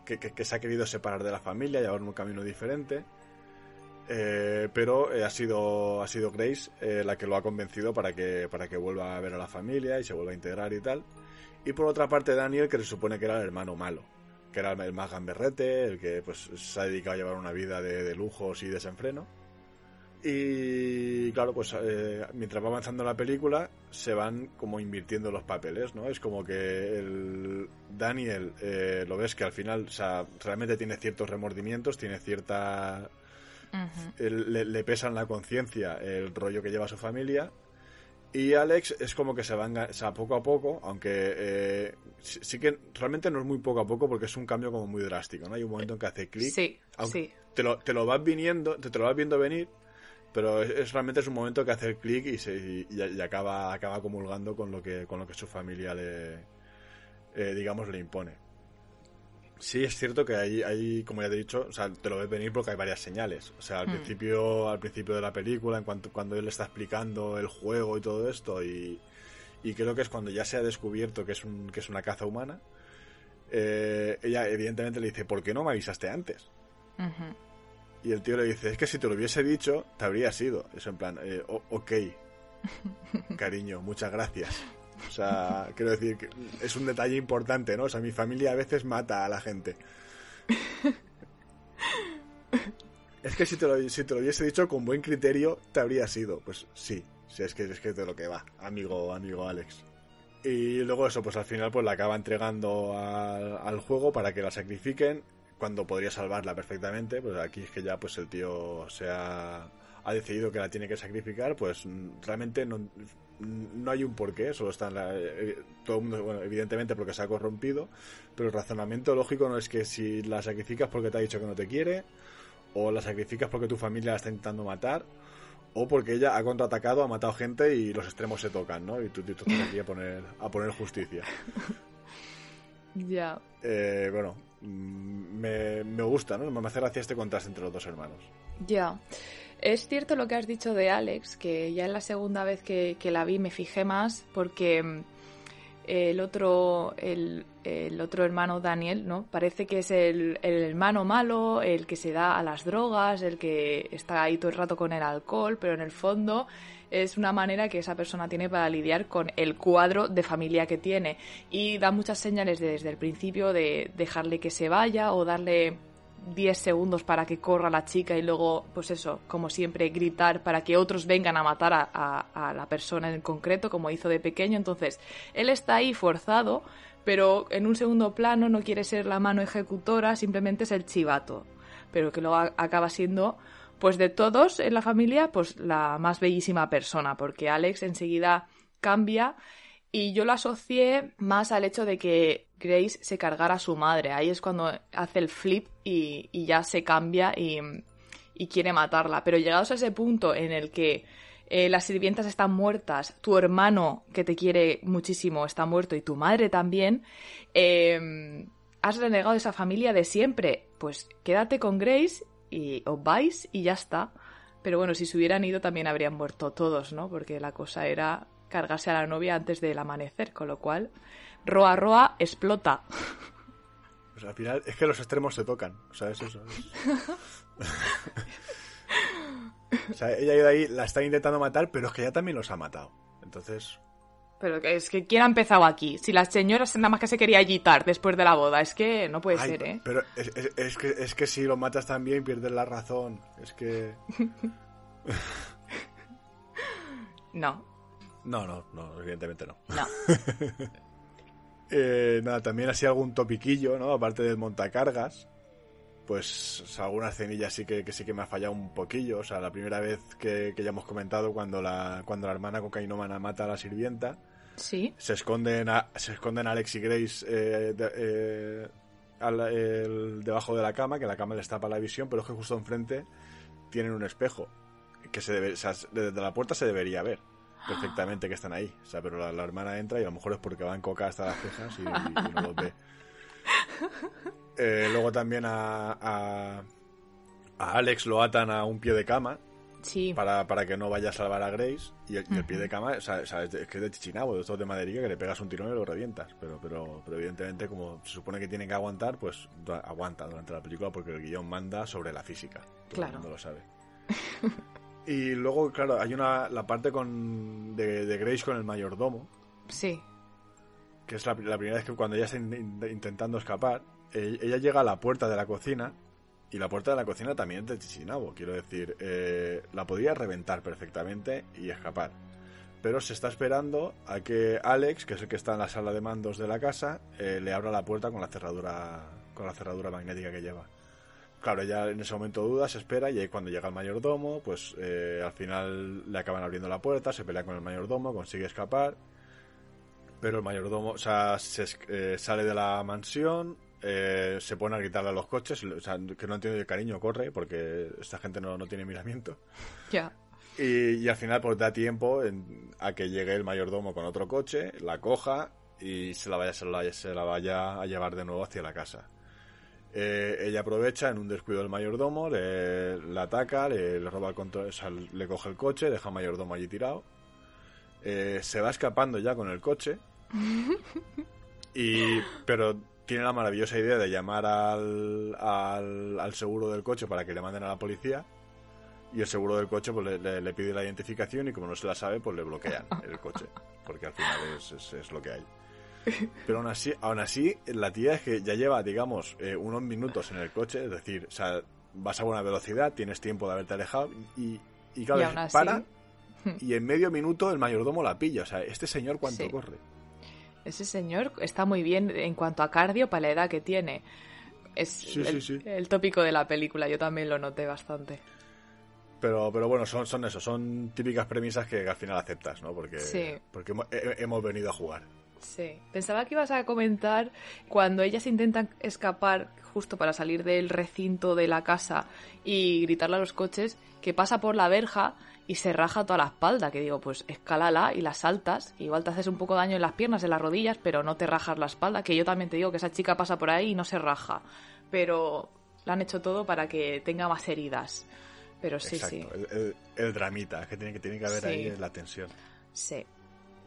que, se ha querido separar de la familia, llevar un camino diferente, eh, pero ha sido ha sido Grace eh, la que lo ha convencido para que para que vuelva a ver a la familia y se vuelva a integrar y tal. Y por otra parte Daniel, que se supone que era el hermano malo, que era el más gamberrete, el que pues se ha dedicado a llevar una vida de lujos y desenfreno. Y claro, pues eh, mientras va avanzando la película, se van como invirtiendo los papeles, ¿no? Es como que el Daniel, eh, lo ves que al final, o sea, realmente tiene ciertos remordimientos, tiene cierta... Uh -huh. el, le, le, pesa en la conciencia el rollo que lleva su familia. Y Alex es como que se va, o sea, poco a poco, aunque eh, sí, sí, que realmente no es muy poco a poco porque es un cambio como muy drástico, ¿no? Hay un momento en que hace clic. Sí, sí. Te lo, te lo vas viniendo, te, te lo vas viendo venir, pero es, es, realmente es un momento que hace el clic y, se, y, y, acaba, acaba comulgando con lo que, con lo que su familia le, eh, digamos, le impone. Sí, es cierto que hay, hay, como ya te he dicho, o sea, te lo ves venir porque hay varias señales. O sea, al Hmm. principio, al principio de la película, en cuanto cuando él está explicando el juego y todo esto, y, y creo que es cuando ya se ha descubierto que es un, que es una caza humana. Eh, ella evidentemente le dice, ¿por qué no me avisaste antes? Uh -huh. Y el tío le dice, es que si te lo hubiese dicho, te habría sido. Eso en plan, eh, ok, cariño, muchas gracias. O sea, quiero decir que es un detalle importante, ¿no? O sea, mi familia a veces mata a la gente. Es que si te, lo, si te lo hubiese dicho con buen criterio, te habría sido. Pues sí, sí es que es que de lo que va, amigo, amigo Alex. Y luego eso, pues al final pues la acaba entregando al, al juego para que la sacrifiquen cuando podría salvarla perfectamente. Pues aquí es que ya pues el tío se ha, ha decidido que la tiene que sacrificar, pues realmente no, no hay un porqué, solo está en la, eh, todo el mundo, bueno, evidentemente porque se ha corrompido, pero el razonamiento lógico no es que si la sacrificas porque te ha dicho que no te quiere, o la sacrificas porque tu familia la está intentando matar, o porque ella ha contraatacado, ha matado gente y los extremos se tocan, ¿no? Y tú, tú, estás aquí a poner, a poner justicia. Ya. Eh, bueno, mm, me, me gusta, ¿no? Me hace gracia este contraste entre los dos hermanos. Ya. Es cierto lo que has dicho de Alex, que ya en la segunda vez que, que la vi me fijé más porque mm, el otro, el, el otro hermano Daniel, ¿no? Parece que es el, el hermano malo, el que se da a las drogas, el que está ahí todo el rato con el alcohol, pero en el fondo es una manera que esa persona tiene para lidiar con el cuadro de familia que tiene y da muchas señales desde el principio de dejarle que se vaya o darle 10 segundos para que corra la chica y luego, pues eso, como siempre, gritar para que otros vengan a matar a, a, a la persona en concreto, como hizo de pequeño. Entonces, él está ahí forzado, pero en un segundo plano no quiere ser la mano ejecutora, simplemente es el chivato, pero que luego acaba siendo, pues de todos en la familia, pues la más bellísima persona, porque Alex enseguida cambia y yo lo asocié más al hecho de que Grace se cargara a su madre. Ahí es cuando hace el flip y, y ya se cambia y, y, quiere matarla. Pero llegados a ese punto en el que eh, las sirvientas están muertas, tu hermano, que te quiere muchísimo, está muerto y tu madre también, eh, has renegado esa familia de siempre. Pues quédate con Grace y os vais y ya está. Pero bueno, si se hubieran ido también habrían muerto todos, ¿no? Porque la cosa era cargarse a la novia antes del amanecer, con lo cual Roa Roa explota. Pues al final es que los extremos se tocan. O sea, es eso. Es... o sea, ella ahí la está intentando matar, pero es que ella también los ha matado. Entonces. Pero es que ¿quién ha empezado aquí? Si las señoras nada más que se quería agitar después de la boda, es que no puede Ay, ser, ¿eh? Pero es, es, es, que, es que si lo matas también pierdes la razón. Es que. no. No, no, no, evidentemente no. No. eh, nada, también así algún topiquillo, ¿no? Aparte del montacargas. Pues o sea, alguna escenilla sí que, que, sí que me ha fallado un poquillo. O sea, la primera vez que, que ya hemos comentado cuando la, cuando la hermana cocainómana mata a la sirvienta. Sí. Se esconden, a, se esconden Alex y Grace eh, de, eh, al, el, debajo de la cama, que la cama les tapa la visión, pero es que justo enfrente tienen un espejo. Que se debe, o sea, desde la puerta se debería ver perfectamente que están ahí. O sea, pero la, la, hermana entra y a lo mejor es porque va en coca hasta las cejas y, y, y no los ve. Eh, luego también a, a, a, Alex lo atan a un pie de cama. Sí. Para, para que no vaya a salvar a Grace. Y el, y el pie de cama, o sea, o sea, es, de, es, que es de chichinabo, de estos de maderilla que le pegas un tirón y lo revientas. Pero, pero, pero evidentemente, como se supone que tienen que aguantar, pues aguanta durante la película porque el guion manda sobre la física. Todo claro. el mundo lo sabe. Y luego, claro, hay una la parte con de, de Grace con el mayordomo. Sí. Que es la, la, primera vez que cuando ella está in, in, intentando escapar, ella, ella, llega a la puerta de la cocina y la puerta de la cocina también es de Chichinabo. Quiero decir, eh, la podría reventar perfectamente y escapar. Pero se está esperando a que Alex, que es el que está en la sala de mandos de la casa, eh, le abra la puerta con la cerradura con la cerradura magnética que lleva. Claro, ella en ese momento duda, se espera y ahí cuando llega el mayordomo, pues eh, al final le acaban abriendo la puerta, se pelea con el mayordomo, consigue escapar, pero el mayordomo o sea, se, eh, sale de la mansión, eh, se pone a gritarle a los coches, o sea, que no entiende el cariño, corre, porque esta gente no, no tiene miramiento. Ya. Yeah. Y, y, al final pues da tiempo en, a que llegue el mayordomo con otro coche, la coja y se la vaya, se la, se la vaya a llevar de nuevo hacia la casa. Eh, ella aprovecha en un descuido del mayordomo, le, le ataca, le, le, roba el control, o sea, le coge el coche, deja al mayordomo allí tirado. Eh, se va escapando ya con el coche. y pero tiene la maravillosa idea de llamar al, al, al, seguro del coche para que le manden a la policía. Y el seguro del coche pues, le, le, le, pide la identificación y como no se la sabe, pues le bloquean el coche. Porque al final es, es, es lo que hay. Pero aún así, aún así, la tía es que ya lleva, digamos, eh, unos minutos en el coche, es decir, o sea, vas a buena velocidad, tienes tiempo de haberte alejado y, y claro, y así... para y en medio minuto el mayordomo la pilla. O sea, este señor cuánto sí. corre. Ese señor está muy bien en cuanto a cardio para la edad que tiene. Es sí, el, sí, el, tópico de la película, yo también lo noté bastante. pero, pero bueno, son, son eso, son típicas premisas que, al final aceptas, ¿no? Porque, Sí. porque hemos, he- hemos venido a jugar. Sí. Pensaba que ibas a comentar cuando ellas intentan escapar justo para salir del recinto de la casa y gritarle a los coches que pasa por la verja y se raja toda la espalda. Que digo, pues escálala y la saltas. igual te haces un poco de daño en las piernas, en las rodillas, pero no te rajas la espalda. Que yo también te digo que esa chica pasa por ahí y no se raja. Pero la han hecho todo para que tenga más heridas. Pero sí, Exacto, sí. El, el- el dramita, que tiene que, tiene que haber Sí. ahí la tensión. Sí.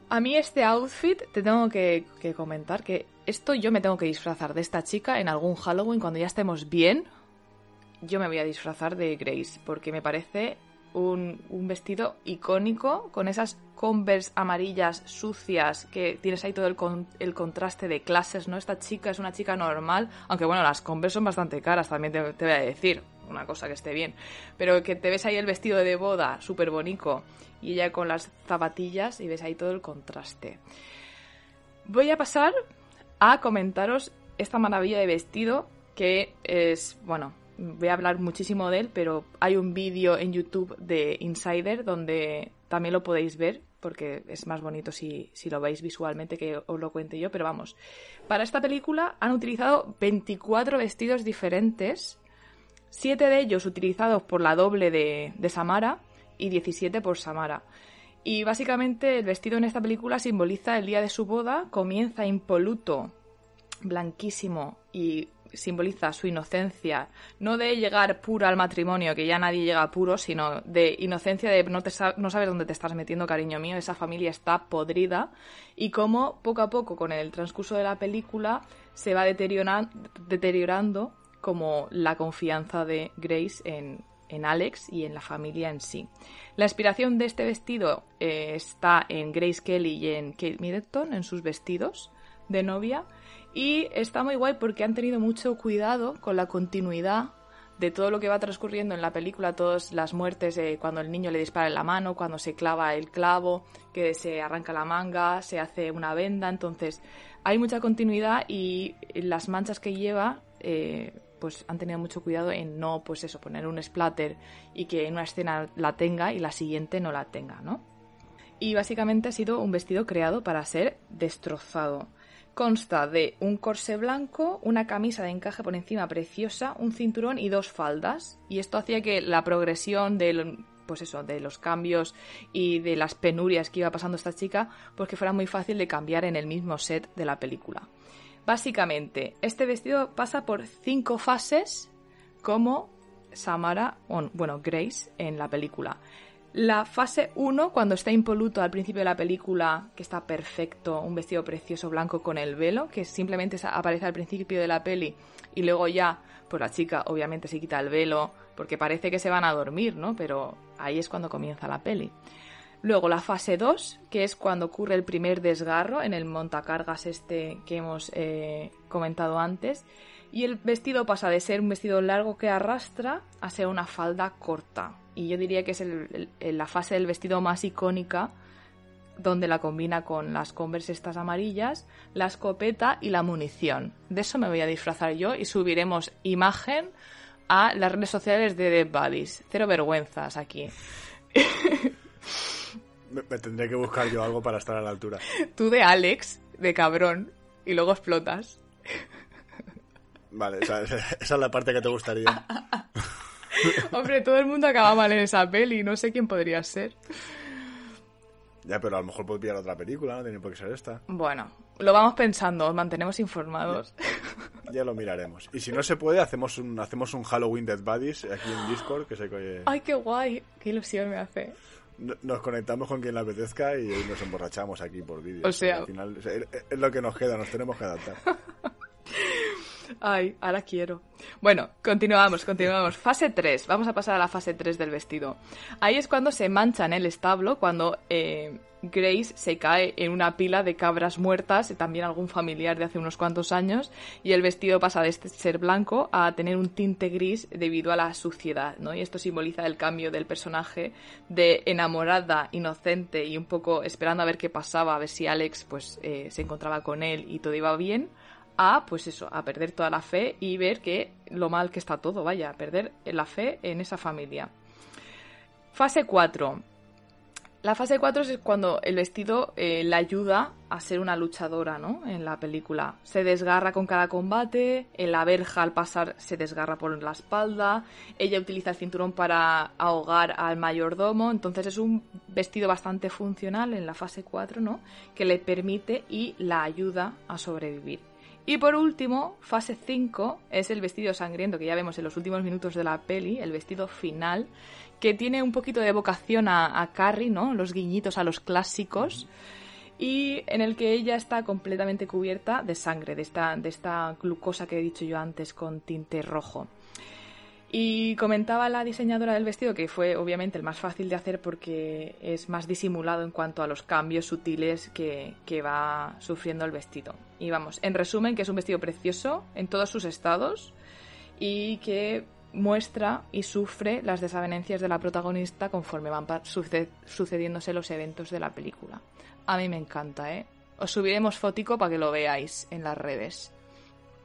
A mí este outfit te tengo que, que comentar que esto yo me tengo que disfrazar de esta chica en algún Halloween cuando ya estemos bien. Yo me voy a disfrazar de Grace porque me parece un, vestido icónico con esas Converse amarillas sucias que tienes ahí todo el, con- el contraste de clases, ¿no? Esta chica es una chica normal, aunque bueno, las Converse son bastante caras, también te, te voy a decir, una cosa que esté bien. Pero que te ves ahí el vestido de boda, súper bonito, y ella con las zapatillas y ves ahí todo el contraste. Voy a pasar a comentaros esta maravilla de vestido que es, bueno, voy a hablar muchísimo de él, pero hay un vídeo en YouTube de Insider donde también lo podéis ver, porque es más bonito si, si lo veis visualmente que os lo cuente yo, pero vamos. Para esta película han utilizado 24 vestidos diferentes, 7 de ellos utilizados por la doble de, de Samara y 17 por Samara. Y básicamente el vestido en esta película simboliza el día de su boda, comienza impoluto, blanquísimo y simboliza su inocencia, no de llegar pura al matrimonio, que ya nadie llega puro, sino de inocencia de no, te no sabes dónde te estás metiendo, cariño mío, esa familia está podrida y cómo poco a poco con el transcurso de la película se va deteriora- deteriorando como la confianza de Grace en, en Alex y en la familia en sí. La inspiración de este vestido eh, está en Grace Kelly y en Kate Middleton, en sus vestidos de novia. Y está muy guay porque han tenido mucho cuidado con la continuidad de todo lo que va transcurriendo en la película, todas las muertes, cuando el niño le dispara en la mano, cuando se clava el clavo, que se arranca la manga, se hace una venda, entonces hay mucha continuidad y las manchas que lleva, eh, pues han tenido mucho cuidado en no, pues eso, poner un splatter y que en una escena la tenga y la siguiente no la tenga, ¿no? Y básicamente ha sido un vestido creado para ser destrozado. Consta de un corsé blanco, una camisa de encaje por encima preciosa, un cinturón y dos faldas. Y esto hacía que la progresión pues eso, de los cambios y de las penurias que iba pasando esta chica, pues que fuera muy fácil de cambiar en el mismo set de la película. Básicamente, este vestido pasa por cinco fases como Samara, bueno, Grace en la película. La fase 1, cuando está impoluto al principio de la película, que está perfecto, un vestido precioso blanco con el velo, que simplemente aparece al principio de la peli, y luego ya, pues la chica obviamente se quita el velo, porque parece que se van a dormir, ¿no? Pero ahí es cuando comienza la peli. Luego la fase 2, que es cuando ocurre el primer desgarro en el montacargas este que hemos eh, comentado antes. Y el vestido pasa de ser un vestido largo que arrastra a ser una falda corta. Y yo diría que es el- el- la fase del vestido más icónica, donde la combina con las Converse estas amarillas, la escopeta y la munición. De eso me voy a disfrazar yo y subiremos imagen a las redes sociales de Dead Buddies. Cero vergüenzas aquí. Me, me tendré que buscar yo algo para estar a la altura. Tú de Alex, de cabrón, y luego explotas. Vale, esa, esa es la parte que te gustaría. Hombre, todo el mundo acaba mal en esa peli, no sé quién podría ser. Ya, pero a lo mejor puedo pillar otra película, no tiene por qué ser esta. Bueno, lo vamos pensando, os mantenemos informados. Ya lo miraremos. Y si no se puede, hacemos un, hacemos un Halloween Dead Buddies aquí en Discord, que sé que Ay, qué guay, qué ilusión me hace. no- nos conectamos con quien le apetezca y nos emborrachamos aquí por vídeo. O sea- al final es lo que nos queda, nos tenemos que adaptar. Ay, ahora quiero. Bueno, continuamos, continuamos. Fase 3. Vamos a pasar a la fase 3 del vestido. Ahí es cuando se mancha en el establo, cuando eh, Grace se cae en una pila de cabras muertas, también algún familiar de hace unos cuantos años, y el vestido pasa de este ser blanco a tener un tinte gris debido a la suciedad, ¿no? Y esto simboliza el cambio del personaje de enamorada, inocente y un poco esperando a ver qué pasaba, a ver si Alex pues eh, se encontraba con él y todo iba bien, a, pues eso, a perder toda la fe y ver que lo mal que está todo, vaya, a perder la fe en esa familia. Fase 4. La fase 4 es cuando el vestido eh, la ayuda a ser una luchadora, ¿no? En la película. Se desgarra con cada combate, en la verja al pasar se desgarra por la espalda, ella utiliza el cinturón para ahogar al mayordomo, entonces es un vestido bastante funcional en la fase 4, ¿no? Que le permite y la ayuda a sobrevivir. Y por último, fase 5 es el vestido sangriento que ya vemos en los últimos minutos de la peli, el vestido final, que tiene un poquito de vocación a, Carrie, ¿no? Los guiñitos a los clásicos. Y en el que ella está completamente cubierta de sangre, de esta, de esta glucosa que he dicho yo antes con tinte rojo. Y comentaba la diseñadora del vestido que fue obviamente el más fácil de hacer porque es más disimulado en cuanto a los cambios sutiles que, va sufriendo el vestido. Y vamos, en resumen, que es un vestido precioso en todos sus estados y que muestra y sufre las desavenencias de la protagonista conforme van sucediéndose los eventos de la película. A mí me encanta, ¿eh? Os subiremos fotico para que lo veáis en las redes.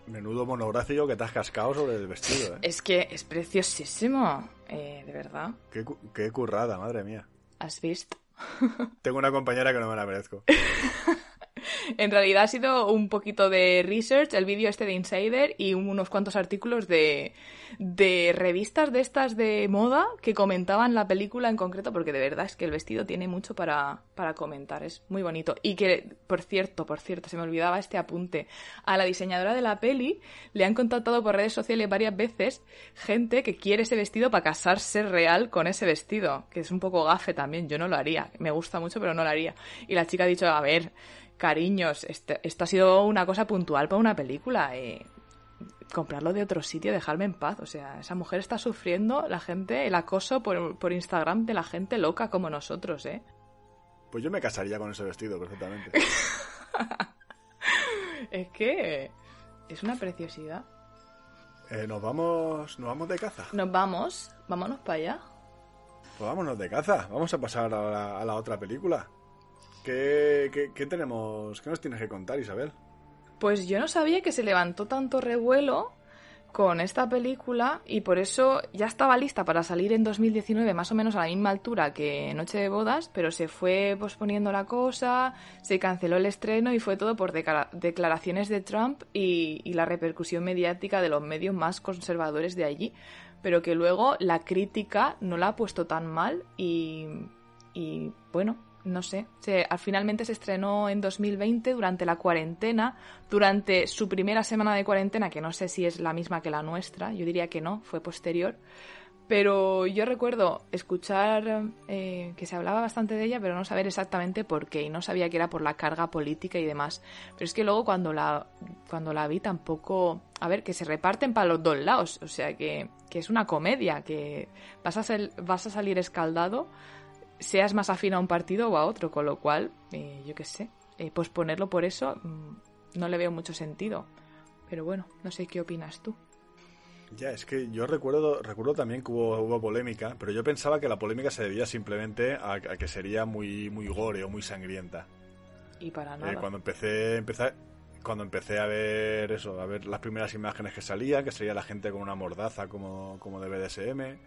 Menudo monográfico que te has cascado sobre el vestido, ¿eh? Es que es preciosísimo, eh, de verdad. Qué, qué currada, madre mía. ¿Has visto? Tengo una compañera que no me la merezco. en realidad ha sido un poquito de research, el vídeo este de Insider y unos cuantos artículos de, de revistas de estas de moda que comentaban la película en concreto, porque de verdad es que el vestido tiene mucho para, para comentar, es muy bonito. Y que, por cierto, por cierto, se me olvidaba este apunte. A la diseñadora de la peli le han contactado por redes sociales varias veces gente que quiere ese vestido para casarse real con ese vestido, que es un poco gafe también, yo no lo haría, me gusta mucho, pero no lo haría. Y la chica ha dicho, a ver, cariños, este, esto ha sido una cosa puntual para una película. Eh, comprarlo de otro sitio, dejarme en paz. O sea, esa mujer está sufriendo la gente, el acoso por, por Instagram de la gente loca como nosotros, ¿eh? Pues yo me casaría con ese vestido perfectamente. es que es una preciosidad. Eh, nos vamos, nos vamos de caza. Nos vamos, vámonos para allá. Pues vámonos de caza. Vamos a pasar a la otra película. ¿Qué, tenemos? ¿Qué nos tienes que contar, Isabel? Pues yo no sabía que se levantó tanto revuelo con esta película y por eso ya estaba lista para salir en 2019 más o menos a la misma altura que Noche de Bodas, pero se fue posponiendo la cosa, se canceló el estreno y fue todo por declaraciones de Trump y, y la repercusión mediática de los medios más conservadores de allí, pero que luego la crítica no la ha puesto tan mal y, y bueno, no sé, se, finalmente se estrenó en 2020 durante la cuarentena, durante su primera semana de cuarentena, que no sé si es la misma que la nuestra, yo diría que no, fue posterior. Pero yo recuerdo escuchar eh, que se hablaba bastante de ella, pero no saber exactamente por qué, y no sabía que era por la carga política y demás. Pero es que luego cuando la, cuando la vi tampoco... A ver, que se reparten para los dos lados, o sea que, que es una comedia, que vas a, vas a salir escaldado seas más afín a un partido o a otro, con lo cual, eh, yo qué sé, eh, posponerlo por eso mm, no le veo mucho sentido. Pero bueno, no sé qué opinas tú. Ya, es que yo recuerdo, recuerdo también que hubo, hubo polémica, pero yo pensaba que la polémica se debía simplemente a, que sería muy, muy gore o muy sangrienta. Y para eh, nada. cuando empecé, empecé, cuando empecé a ver eso, a ver las primeras imágenes que salían, que salía la gente con una mordaza como, como de BDSM,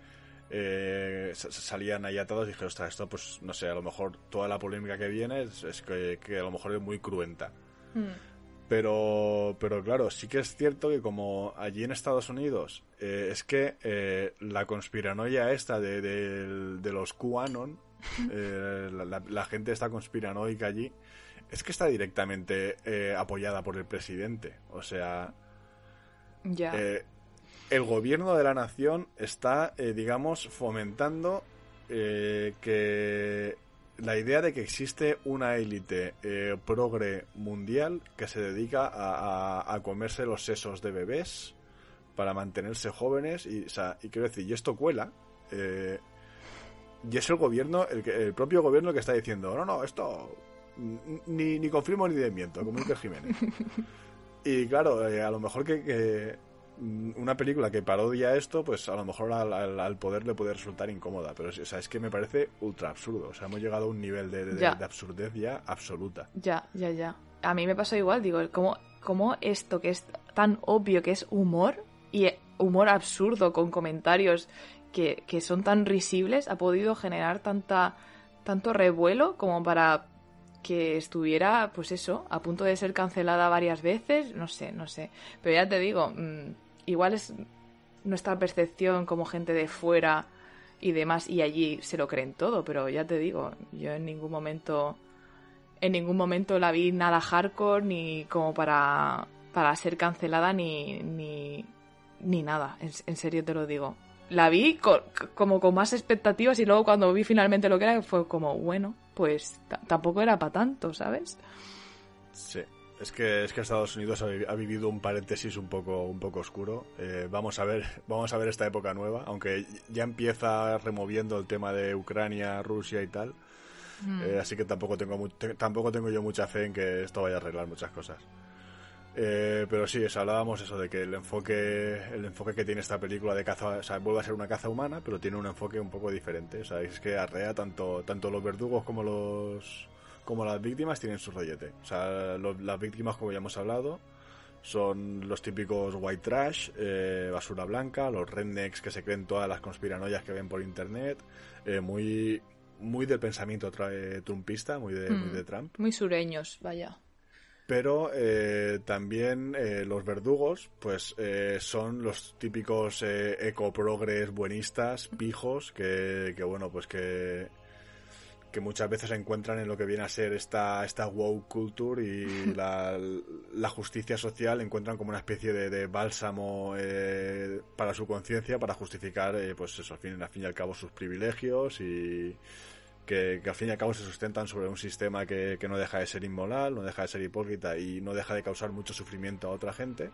eh, salían ahí atados y dije, ostras, esto pues no sé, a lo mejor toda la polémica que viene es, que, a lo mejor es muy cruenta. Hmm. Pero, pero claro, sí que es cierto que como allí en Estados Unidos eh, es que eh, la conspiranoia esta de, de, los QAnon, eh, la, gente está conspiranoica allí, es que está directamente apoyada por el presidente. O sea, ya el gobierno de la nación está, eh, digamos, fomentando eh, que la idea de que existe una élite eh, progre mundial que se dedica a, comerse los sesos de bebés para mantenerse jóvenes y, o sea, y quiero decir, y esto cuela. y es el gobierno, el, el propio gobierno que está diciendo, no, no, esto ni, ni confirmo ni desmiento, como dice Jiménez. y claro, a lo mejor que una película que parodia esto, pues a lo mejor al, poder le puede resultar incómoda. Pero o sea, es que me parece ultra absurdo. O sea, hemos llegado a un nivel de, absurdez ya absoluta. Ya, ya, ya. A mí me pasó igual, digo, como, como esto que es tan obvio que es humor y humor absurdo con comentarios que, que son tan risibles ha podido generar tanta tanto revuelo como para que estuviera, pues eso, a punto de ser cancelada varias veces, no sé, no sé. Pero ya te digo, mm, igual es nuestra percepción como gente de fuera y demás, y allí se lo creen todo, pero ya te digo, yo en ningún momento, en ningún momento la vi nada hardcore ni como para, para ser cancelada ni, ni, ni nada, en, en serio te lo digo. La vi como con más expectativas y luego cuando vi finalmente lo que era fue como, bueno, pues tampoco era para tanto, ¿sabes? Sí. Es que, es que Estados Unidos ha, vivido un paréntesis un poco, un poco oscuro. Eh, vamos a ver, vamos a ver esta época nueva, aunque ya empieza removiendo el tema de Ucrania, Rusia y tal. Mm. Eh, así que tampoco tengo tampoco tengo yo mucha fe en que esto vaya a arreglar muchas cosas. Eh, pero sí, hablábamos eso de que el enfoque, el enfoque que tiene esta película de caza, o sea, vuelve a ser una caza humana, pero tiene un enfoque un poco diferente. O sea, es que arrea tanto, tanto los verdugos como los, como las víctimas tienen su rollete. O sea, las víctimas, como ya hemos hablado, son los típicos white trash, eh, basura blanca, los rednecks que se creen todas las conspiranoias que ven por internet, eh, muy, muy del pensamiento trumpista, muy de, muy de mm. Trump. Muy sureños, vaya pero eh, también eh, los verdugos pues eh, son los típicos ecoprogres buenistas pijos que, que, bueno pues que que muchas veces se encuentran en lo que viene a ser esta esta woke culture y la, la justicia social encuentran como una especie de, de bálsamo para su conciencia para justificar pues eso al fin, al fin y al cabo sus privilegios y que, al fin y al cabo se sustentan sobre un sistema que, no deja de ser inmoral, no deja de ser hipócrita y no deja de causar mucho sufrimiento a otra gente,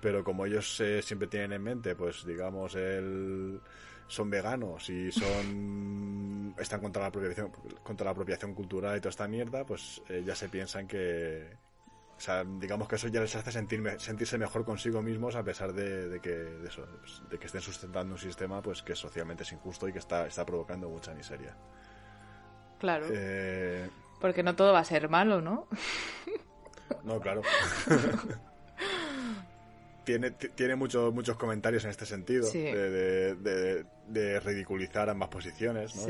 pero como ellos eh, siempre tienen en mente, pues digamos, el, son veganos y son están contra la apropiación contra la apropiación cultural y toda esta mierda, pues eh, ya se piensan que o sea, digamos que eso ya les hace sentirme, sentirse mejor consigo mismos a pesar de, que de, eso, de que estén sustentando un sistema pues que socialmente es injusto y que está, está provocando mucha miseria. Claro. Eh, Porque no todo va a ser malo, ¿no? No, claro. tiene tiene muchos muchos comentarios en este sentido de, ridiculizar ambas posiciones, ¿no?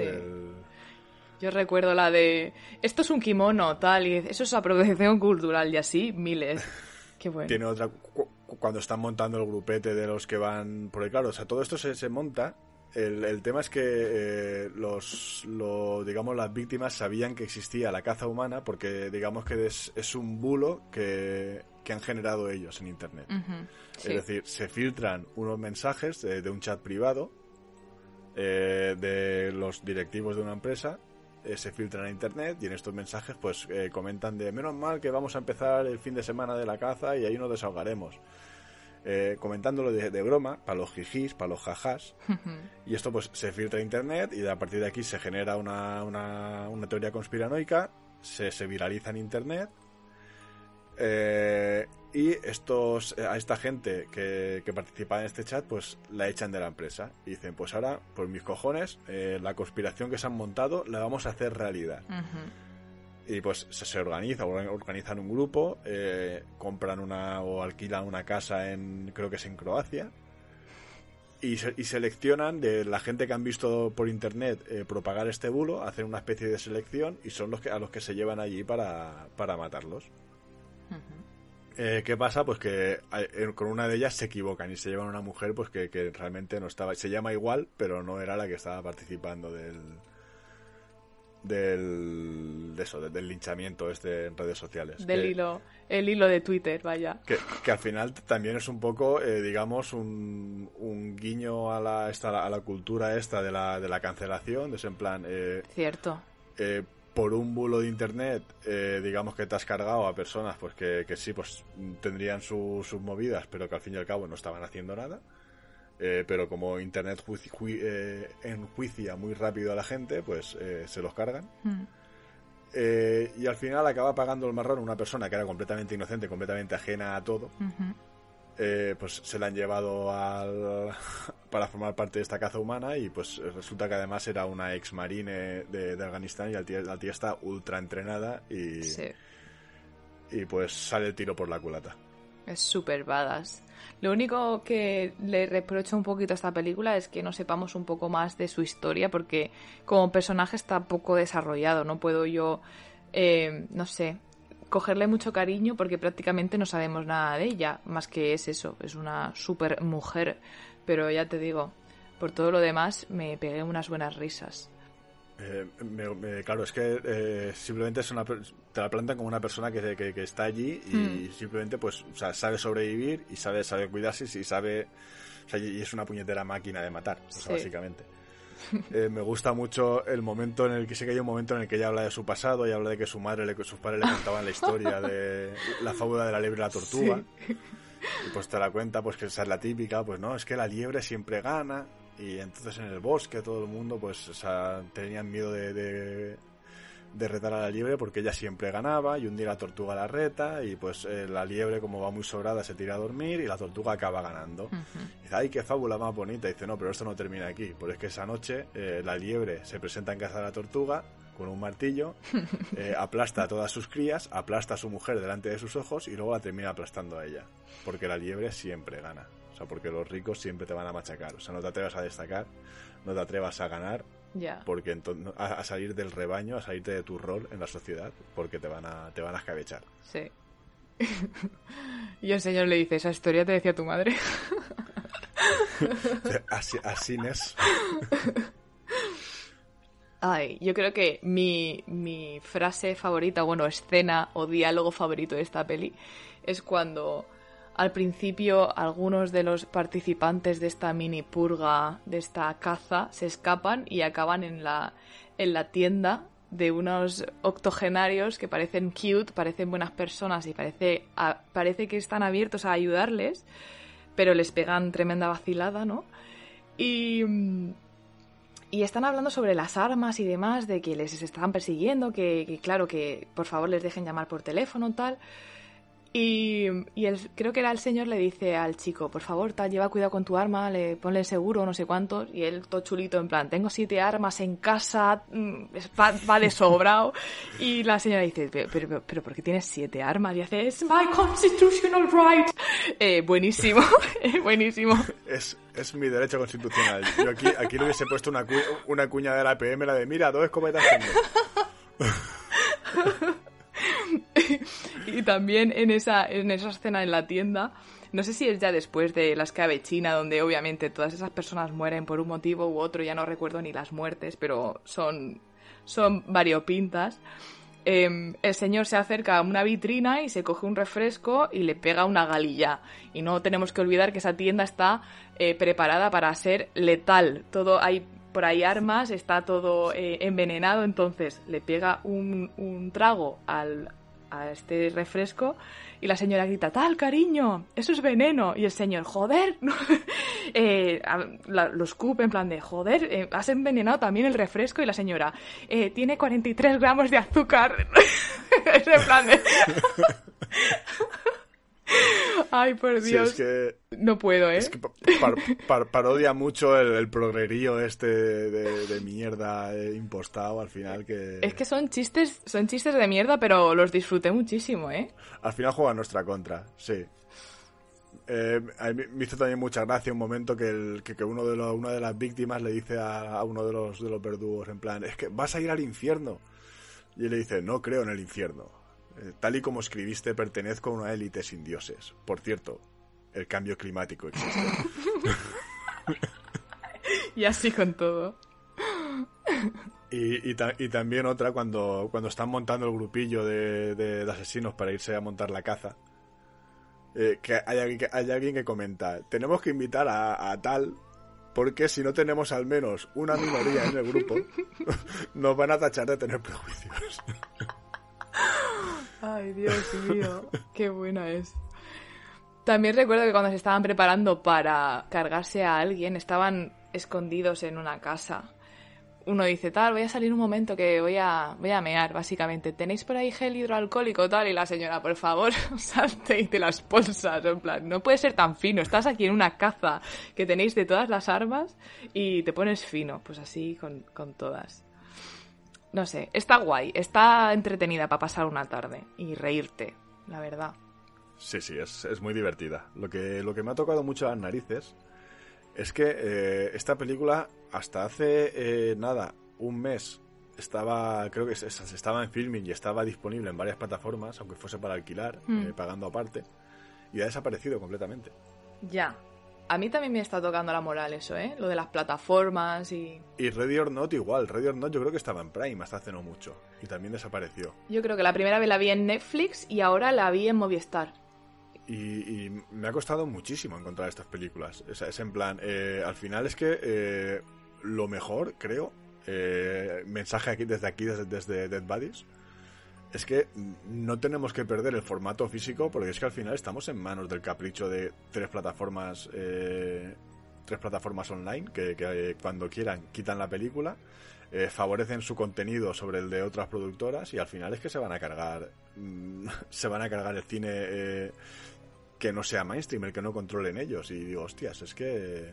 Yo recuerdo la de esto es un kimono, tal, y eso es apropiación cultural, y así, miles. Qué bueno. Tiene otra cuando están montando el grupete de los que van. Porque claro, o sea, todo esto se, se monta el, tema es que eh, los, digamos, las víctimas sabían que existía la caza humana porque, digamos, que es, un bulo que, han generado ellos en Internet. Es decir, se filtran unos mensajes de, un chat privado eh, de los directivos de una empresa eh, se filtran a internet y en estos mensajes pues comentan de menos mal que vamos a empezar el fin de semana de la caza y ahí nos desahogaremos eh, comentándolo de, broma, para los jijis, para los jajás. y esto pues se filtra a internet y a partir de aquí se genera una, una, teoría conspiranoica, se, se, viraliza en internet. Eh, y estos a esta gente que, que, participa en este chat pues la echan de la empresa. Y dicen pues ahora por mis cojones eh, la conspiración que se han montado la vamos a hacer realidad. Y pues se, se organiza, organizan un grupo, eh, compran una o alquilan una casa en, creo que es en Croacia, y, y seleccionan de la gente que han visto por internet eh, propagar este bulo, hacen una especie de selección y son los que a los que se llevan allí para, para matarlos. Eh, ¿Qué pasa? Pues que con una de ellas se equivocan y se llevan a una mujer pues que, que realmente no estaba, se llama igual, pero no era la que estaba participando del, del de eso, del linchamiento este en redes sociales. Del hilo, el hilo de Twitter, vaya. Que, al final también es un poco, eh, digamos, un, guiño a la, esta, a la cultura esta de la, de la cancelación, de ese en plan... Eh, Cierto. Eh, por un bulo de internet, digamos que te has cargado a personas pues que, que sí, pues tendrían sus movidas, pero que al fin y al cabo no estaban haciendo nada. Eh, pero como Internet eh, enjuicia muy rápido a la gente, pues eh, se los cargan. Hmm. y al final acaba pagando el marrón una persona que era completamente inocente, completamente ajena a todo. Pues se la han llevado al, para formar parte de esta caza humana y pues resulta que además era una ex marine de, Afganistán y la tía, está ultra entrenada y, y pues sale el tiro por la culata. Es súper badass. Lo único que le reprocho un poquito a esta película es que no sepamos un poco más de su historia, porque como personaje está poco desarrollado. No puedo yo, eh, no sé, cogerle mucho cariño porque prácticamente no sabemos nada de ella, más que es eso, es una super mujer. Pero ya te digo, por todo lo demás me pegué unas buenas risas. Eh, me- me- claro, es que eh, simplemente es una, te la plantan como una persona que, que- que está allí y Hmm. simplemente pues o sea, sabe sobrevivir y sabe, sabe cuidarse y sabe o sea, y es una puñetera máquina de matar, o sea, básicamente. Eh, me gusta mucho el momento en el que sí que hay un momento en el que ella habla de su pasado y habla de que su madre, le, sus padres le contaban la historia de la fábula de la liebre y la tortuga. Y pues te la cuenta, pues que esa es la típica, pues no, es que la liebre siempre gana. Y entonces en el bosque todo el mundo, pues, o sea, tenían miedo de, de, de retar a la liebre porque ella siempre ganaba. Y un día la tortuga la reta y pues eh, la liebre, como va muy sobrada, se tira a dormir y la tortuga acaba ganando. Y dice, ay, qué fábula más bonita. Y dice, no, pero esto no termina aquí. Porque es que esa noche eh, la liebre se presenta en casa de la tortuga con un martillo, eh, aplasta a todas sus crías, aplasta a su mujer delante de sus ojos y luego la termina aplastando a ella. Porque la liebre siempre gana. O sea, porque los ricos siempre te van a machacar. O sea, no te atrevas a destacar, no te atrevas a ganar, Porque entonces a, a salir del rebaño, a salirte de tu rol en la sociedad, porque te van a, te van a escabechar. Sí. y el señor le dice, esa historia te decía tu madre. Así, así es. Ay, yo creo que mi, mi frase favorita, bueno, escena o diálogo favorito de esta peli es cuando al principio algunos de los participantes de esta mini purga, de esta caza, se escapan y acaban en la, en la tienda de unos octogenarios que parecen cute, parecen buenas personas y parece, parece que están abiertos a ayudarles, pero les pegan tremenda vacilada, ¿no? Y, y están hablando sobre las armas y demás, de que les están persiguiendo, que, que claro, que por favor les dejen llamar por teléfono tal. Y, y el, creo que era el señor le dice al chico, por favor, tal, lleva cuidado con tu arma, le ponle el seguro, no sé cuántos. Y él todo chulito, en plan, tengo siete armas en casa, mm, va, va de sobrado. Y la señora dice, pero, pero, pero ¿por qué tienes siete armas? Y hace, es my constitutional right. Eh, buenísimo, buenísimo. Es, es mi derecho constitucional. Yo aquí, aquí le hubiese puesto una, cu- una cuña de la PM, la de mira, dos escopetas tengo. Y también en esa, en esa escena en la tienda, no sé si es ya después de la escabechina, donde obviamente todas esas personas mueren por un motivo u otro, ya no recuerdo ni las muertes, pero son, son variopintas. Em, el señor se acerca a una vitrina y se coge un refresco y le pega una galilla. Y no tenemos que olvidar que esa tienda está eh, preparada para ser letal. Todo hay por ahí armas, está todo eh, envenenado, entonces le pega un, un trago al, a este refresco y la señora grita, tal, cariño, eso es veneno. Y el señor, joder, no". Eh, la- lo escupe en plan de, joder, eh, has envenenado también el refresco y la señora, "Eh, tiene 43 gramos de azúcar. en plan de... Ay, por Sí, Dios. es que, No puedo, ¿eh? es que pa- par- par- parodia mucho el, el progrerío este de, de mierda eh, impostado al final que... Es que son chistes, son chistes de mierda, pero los disfruté muchísimo, ¿eh? Al final juega nuestra contra, sí. Eh, me hizo también mucha gracia un momento que, el- que, que uno de los, una de las víctimas le dice a, a uno de los, de los verdugos en plan, es que vas a ir al infierno. Y él le dice, no creo en el infierno. Eh, tal y como escribiste, pertenezco a una élite sin dioses. Por cierto, el cambio climático existe. Y así con todo. Y, y, ta- y también otra cuando, cuando están montando el grupillo de, de- de asesinos para irse a montar la caza. eh, que, hay alguien que hay alguien que comenta, tenemos que invitar a, a tal porque si no tenemos al menos una minoría en el grupo, nos van a tachar de tener prejuicios. Ay, Dios mío, qué buena es. También recuerdo que cuando se estaban preparando para cargarse a alguien, estaban escondidos en una casa. Uno dice, tal, voy a salir un momento que voy a, voy a mear, básicamente. ¿Tenéis por ahí gel hidroalcohólico, tal? Y la señora, por favor, salte y te las bolsas. En plan, no puede ser tan fino. Estás aquí en una caza que tenéis de todas las armas y te pones fino. Pues así con, con todas. No sé, está guay, está entretenida para pasar una tarde y reírte, la verdad. Sí, sí, es, es, muy divertida. Lo que, lo que me ha tocado mucho las narices es que eh, esta película, hasta hace eh, nada, un mes, estaba, creo que se, estaba en filming y estaba disponible en varias plataformas, aunque fuese para alquilar, mm. pagando aparte, y ha desaparecido completamente. Ya, a mí también me está tocando la moral eso, ¿eh? Lo de las plataformas y... Y Ready or Not igual. Ready or Not yo creo que estaba en Prime hasta hace no mucho. Y también desapareció. Yo creo que la primera vez la vi en Netflix y ahora la vi en Movistar. Y, me ha costado muchísimo encontrar estas películas. Es, es en plan, eh, al final es que eh, lo mejor, creo, eh, mensaje aquí desde aquí, desde, desde Dead Bodies, es que no tenemos que perder el formato físico porque es que al final estamos en manos del capricho de tres plataformas eh, tres plataformas online que, eh, cuando quieran quitan la película eh, favorecen su contenido sobre el de otras productoras y al final es que se van a cargar mm, se van a cargar el cine que no sea mainstream el que no controlen ellos. Y digo hostias es que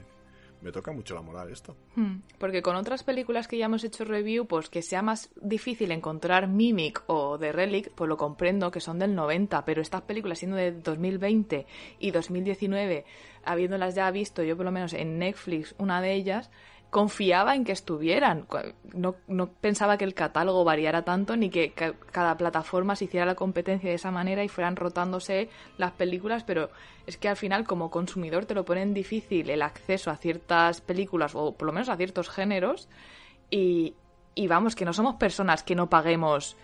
me toca mucho la moral esto. Hmm. Porque con otras películas que ya hemos hecho review, pues que sea más difícil encontrar Mimic o The Relic, pues lo comprendo que son del 90, pero estas películas siendo de 2020 y 2019, habiéndolas ya visto yo por lo menos en Netflix, una de ellas, confiaba en que estuvieran. No, no, pensaba que el catálogo variara tanto ni que cada plataforma se hiciera la competencia de esa manera y fueran rotándose las películas, pero es que al final como consumidor te lo ponen difícil el acceso a ciertas películas o por lo menos a ciertos géneros y, y vamos, que no somos personas que no paguemos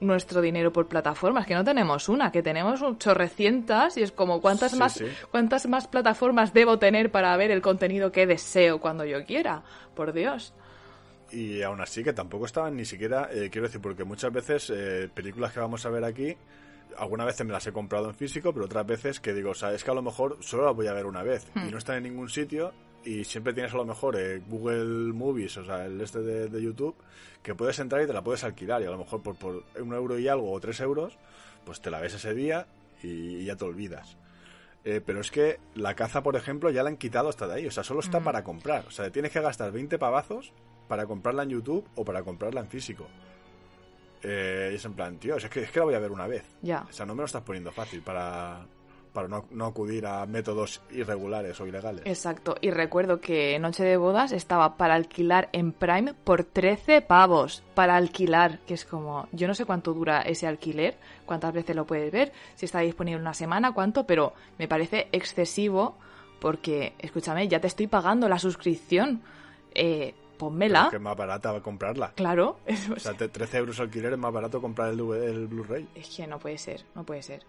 nuestro dinero por plataformas, que no tenemos una, que tenemos chorrecientas y es como cuántas más cuántas más plataformas debo tener para ver el contenido que deseo cuando yo quiera, por Dios. Y aún así que tampoco estaban ni siquiera, eh, quiero decir, porque muchas veces eh, películas que vamos a ver aquí, algunas veces me las he comprado en físico, pero otras veces que digo, o sea, es que a lo mejor solo las voy a ver una vez y hmm. no están en ningún sitio y siempre tienes a lo mejor eh, Google Movies, o sea, el este de, YouTube, que puedes entrar y te la puedes alquilar y a lo mejor por, por un euro y algo o tres euros, pues te la ves ese día y, ya te olvidas. Eh, pero es que la caza, por ejemplo, ya la han quitado hasta de ahí, o sea, solo está mm. para comprar, o sea, tienes que gastar 20 pavazos para comprarla en YouTube o para comprarla en físico. Eh, y es en plan, tío, es que, es que la voy a ver una vez. Ya. O sea, no me lo estás poniendo fácil para, para no, acudir a métodos irregulares o ilegales. Exacto, y recuerdo que Noche de Bodas estaba para alquilar en Prime por 13 pavos, para alquilar, que es como, yo no sé cuánto dura ese alquiler, cuántas veces lo puedes ver, si está disponible una semana, cuánto, pero me parece excesivo porque, escúchame, ya te estoy pagando la suscripción. Eh, ponmela. que es más barata comprarla. Claro. o sea, 13 euros alquiler es más barato comprar el, el Blu-ray. Es que no puede ser, no puede ser.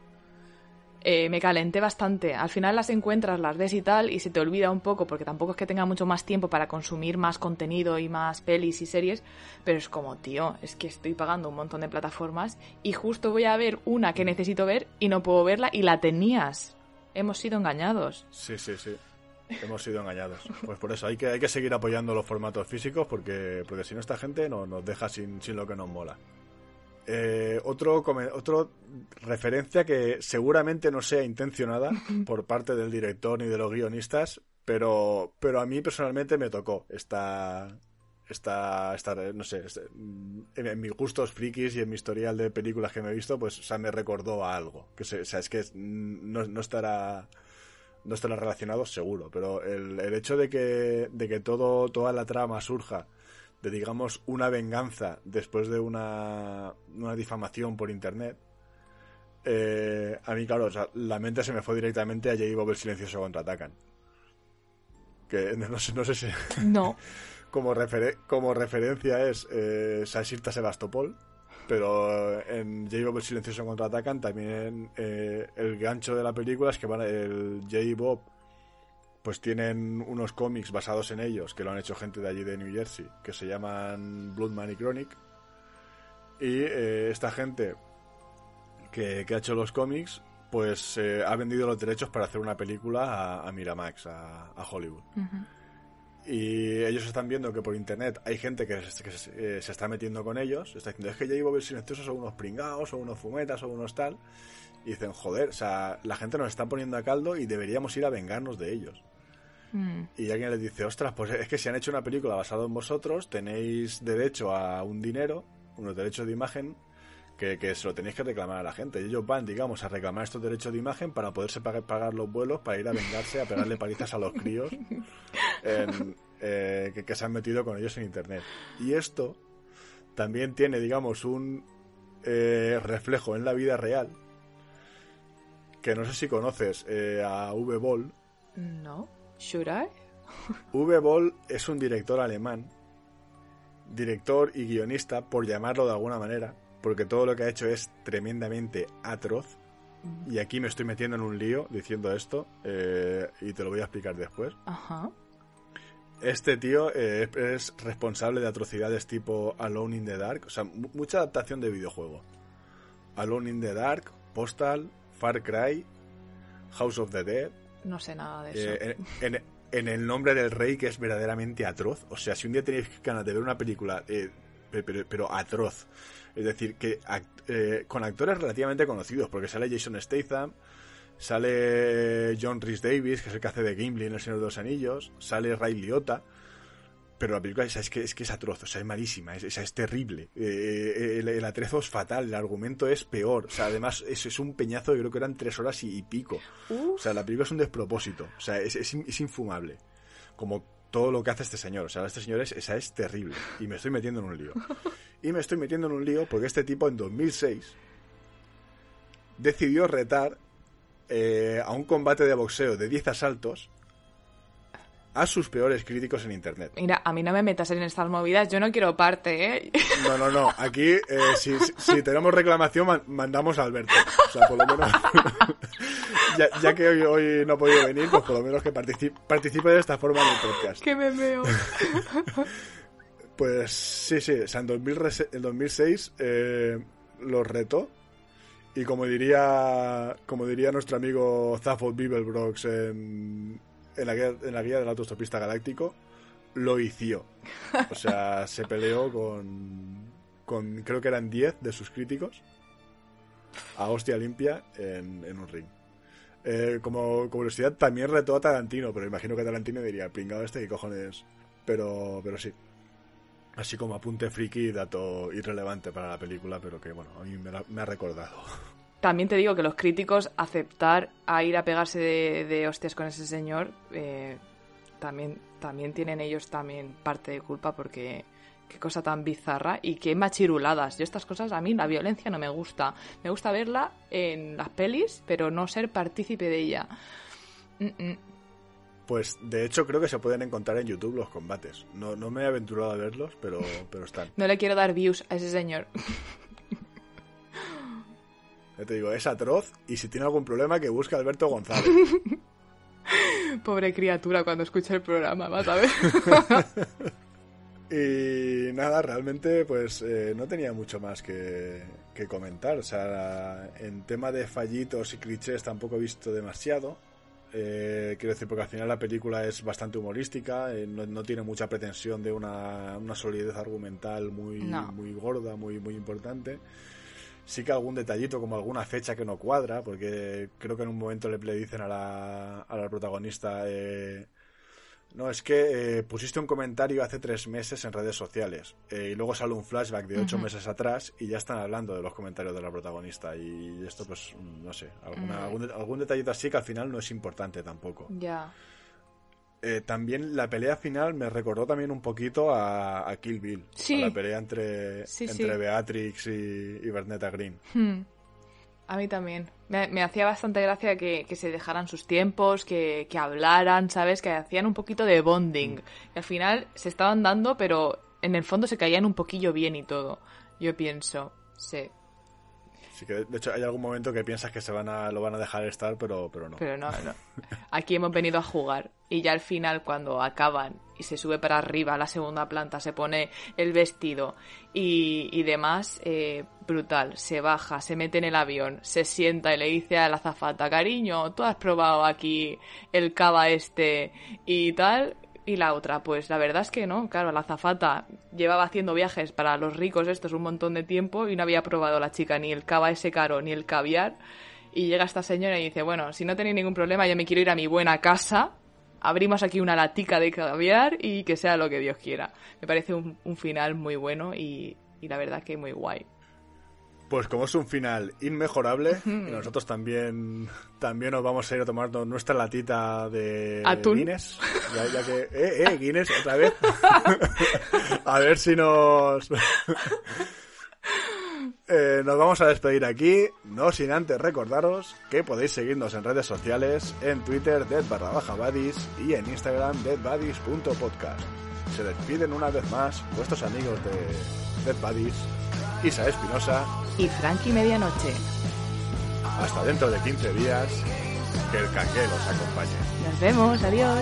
Eh, me calenté bastante. Al final las encuentras, las ves y tal, y se te olvida un poco, porque tampoco es que tenga mucho más tiempo para consumir más contenido y más pelis y series, pero es como, tío, es que estoy pagando un montón de plataformas y justo voy a ver una que necesito ver y no puedo verla y la tenías. Hemos sido engañados. Sí, sí, sí. Hemos sido engañados. Pues por eso hay que, hay que seguir apoyando los formatos físicos porque, porque si no esta gente no, nos deja sin, sin lo que nos mola. Eh, otro, otro referencia que seguramente no sea intencionada por parte del director ni de los guionistas, pero, pero a mí personalmente me tocó esta, esta, esta no sé, en, mis gustos frikis y en mi historial de películas que me he visto, pues, o sea, me recordó a algo. Que o sea, es que no, no estará no estará relacionado seguro, pero el, el hecho de que, de que todo, toda la trama surja de digamos una venganza después de una, una difamación por internet, eh, a mí, claro, la mente se me fue directamente a J. Bob el Silencioso contraatacan. Que no sé, no sé si. No. como, como referencia es eh, Sebastopol. Pero en J. Bob el Silencioso contraatacan también eh, el gancho de la película es que van el J. Bob pues tienen unos cómics basados en ellos, que lo han hecho gente de allí de New Jersey, que se llaman Blood y Chronic. Y eh, esta gente que, ha hecho los cómics, pues eh, ha vendido los derechos para hacer una película a, Miramax, a, Hollywood. Y ellos están viendo que por internet hay gente que, se, está metiendo con ellos, está diciendo, es que ya iba a ver silenciosos son unos pringados, son unos fumetas, son unos tal. Y dicen, joder, o sea, la gente nos está poniendo a caldo y deberíamos ir a vengarnos de ellos. Mm. Y alguien les dice, ostras, pues es que si han hecho una película basada en vosotros, tenéis derecho a un dinero, unos derechos de imagen, que, que se lo tenéis que reclamar a la gente. Y ellos van, digamos, a reclamar estos derechos de imagen para poderse pagar, pagar los vuelos, para ir a vengarse, a pegarle palizas a los críos en, eh, que, que se han metido con ellos en Internet. Y esto también tiene, digamos, un eh, reflejo en la vida real. Que no sé si conoces eh, a V. Ball. No. Should I? V. Ball es un director alemán, director y guionista, por llamarlo de alguna manera, porque todo lo que ha hecho es tremendamente atroz. Y aquí me estoy metiendo en un lío diciendo esto, eh, y te lo voy a explicar después. Ajá. Este tío eh, es responsable de atrocidades tipo Alone in the Dark, o sea, mu- mucha adaptación de videojuego. Alone in the Dark, Postal, Far Cry, House of the Dead, No sé nada de eso. eh, en, en- en El nombre del rey, que es verdaderamente atroz. O sea, si un día tenéis ganas de ver una película, eh, pe- pero, pero atroz, es decir, que act- eh, con actores relativamente conocidos, porque sale Jason Statham, sale John Rhys Davis, que es el que hace de Gimli en El Señor de los Anillos, sale Ray Liotta. Pero la película es que es que es atroz, o sea, es malísima, es, esa es terrible. Eh, eh, el, el atrezo es fatal, el argumento es peor. O sea, además es, es un peñazo, yo creo que eran tres horas y, y pico. O sea, la película es un despropósito. O sea, es, es, in- es infumable. Como todo lo que hace este señor. O sea, este señor es, esa es terrible. Y me estoy metiendo en un lío. Y me estoy metiendo en un lío porque este tipo en 2006 decidió retar eh, a un combate de boxeo de 10 asaltos a sus peores críticos en internet. Mira, a mí no me metas en estas movidas, yo no quiero parte, ¿eh? No, no, no. Aquí, eh, si, tenemos reclamación, man- mandamos a Alberto. O sea, por lo menos. ya, ya que hoy, hoy no ha podido venir, pues por lo menos que participe, participe de esta forma en el podcast. que me veo. Pues sí, sí. O sea, en 2000 rese- en 2006 eh, los retó. Y como diría, como diría nuestro amigo Zaphod Bibelbrox en, en, la guía, en la guía del autostopista galáctico, lo hició. O sea, se peleó con, con creo que eran 10 de sus críticos a hostia limpia en, en un ring. Eh, como curiosidad, también retó a Tarantino, pero imagino que Tarantino diría, pringado este, ¿qué cojones? Pero, pero sí. Así como apunte friki dato irrelevante para la película, pero que bueno, a mí me, la- me ha recordado. También te digo que los críticos aceptar a ir a pegarse de, de hostias con ese señor, eh, también, también tienen ellos también parte de culpa porque qué cosa tan bizarra y qué machiruladas. Yo estas cosas, a mí la violencia no me gusta. Me gusta verla en las pelis, pero no ser partícipe de ella. Mm, mm. Pues de hecho creo que se pueden encontrar en YouTube los combates. No, no me he aventurado a verlos, pero, pero están. No le quiero dar views a ese señor. Te digo, es atroz y si tiene algún problema que busque a Alberto González. Pobre criatura cuando escucha el programa, vas a ver. Y nada, realmente pues eh, no tenía mucho más que, que comentar. O sea, en tema de fallitos y clichés tampoco he visto demasiado. Eh, quiero decir, porque al final la película es bastante humorística, eh, no, no tiene mucha pretensión de una, una solidez argumental muy, No. muy gorda, muy, muy importante. Sí que algún detallito, como alguna fecha que no cuadra, porque creo que en un momento le, le dicen a la, a la protagonista, eh, no, es que eh, pusiste un comentario hace tres meses en redes sociales eh, y luego sale un flashback de ocho meses atrás y ya están hablando de los comentarios de la protagonista y esto pues mm, no sé, alguna- Mm. algún, de- algún detallito así que al final no es importante tampoco. ya. Eh, también la pelea final me recordó también un poquito a, a Kill Bill, Sí. a la pelea entre, Sí, entre sí. Beatrix y, y Bernetta Green. Hmm. A mí también. Me, me hacía bastante gracia que, que se dejaran sus tiempos, que, que hablaran, ¿sabes? Que hacían un poquito de bonding. Y al final se estaban dando, pero en el fondo se caían un poquillo bien y todo. Yo pienso, sí. Así que de hecho hay algún momento que piensas que se van a, lo van a dejar estar, pero, pero no. Pero no, no. Aquí hemos venido a jugar. Y ya al final, cuando acaban y se sube para arriba a la segunda planta, se pone el vestido y, y demás, eh, brutal. Se baja, se mete en el avión, se sienta y le dice a la azafata, cariño, tú has probado aquí el cava este y tal. Y la otra, pues la verdad es que no, claro, la azafata llevaba haciendo viajes para los ricos estos un montón de tiempo y no había probado la chica ni el cava ese caro ni el caviar. Y llega esta señora y dice, bueno, si no tenéis ningún problema, yo me quiero ir a mi buena casa. Abrimos aquí una latica de caviar y que sea lo que Dios quiera. Me parece un, un final muy bueno y, y la verdad que muy guay. Pues como es un final inmejorable, y nosotros también también nos vamos a ir a tomar nuestra latita de Atún. Guinness. Ya, ya que, eh, eh, Guinness, otra vez. a ver si nos... Eh, nos vamos a despedir aquí, no sin antes recordaros que podéis seguirnos en redes sociales, en Twitter, dead barra baja buddies, y en Instagram, deadbuddies.podcast. Se despiden una vez más vuestros amigos de Dead Buddies, Isa Espinosa, Y Frankie Medianoche. hasta dentro de 15 días, que el canguelo os acompañe. Nos vemos, adiós.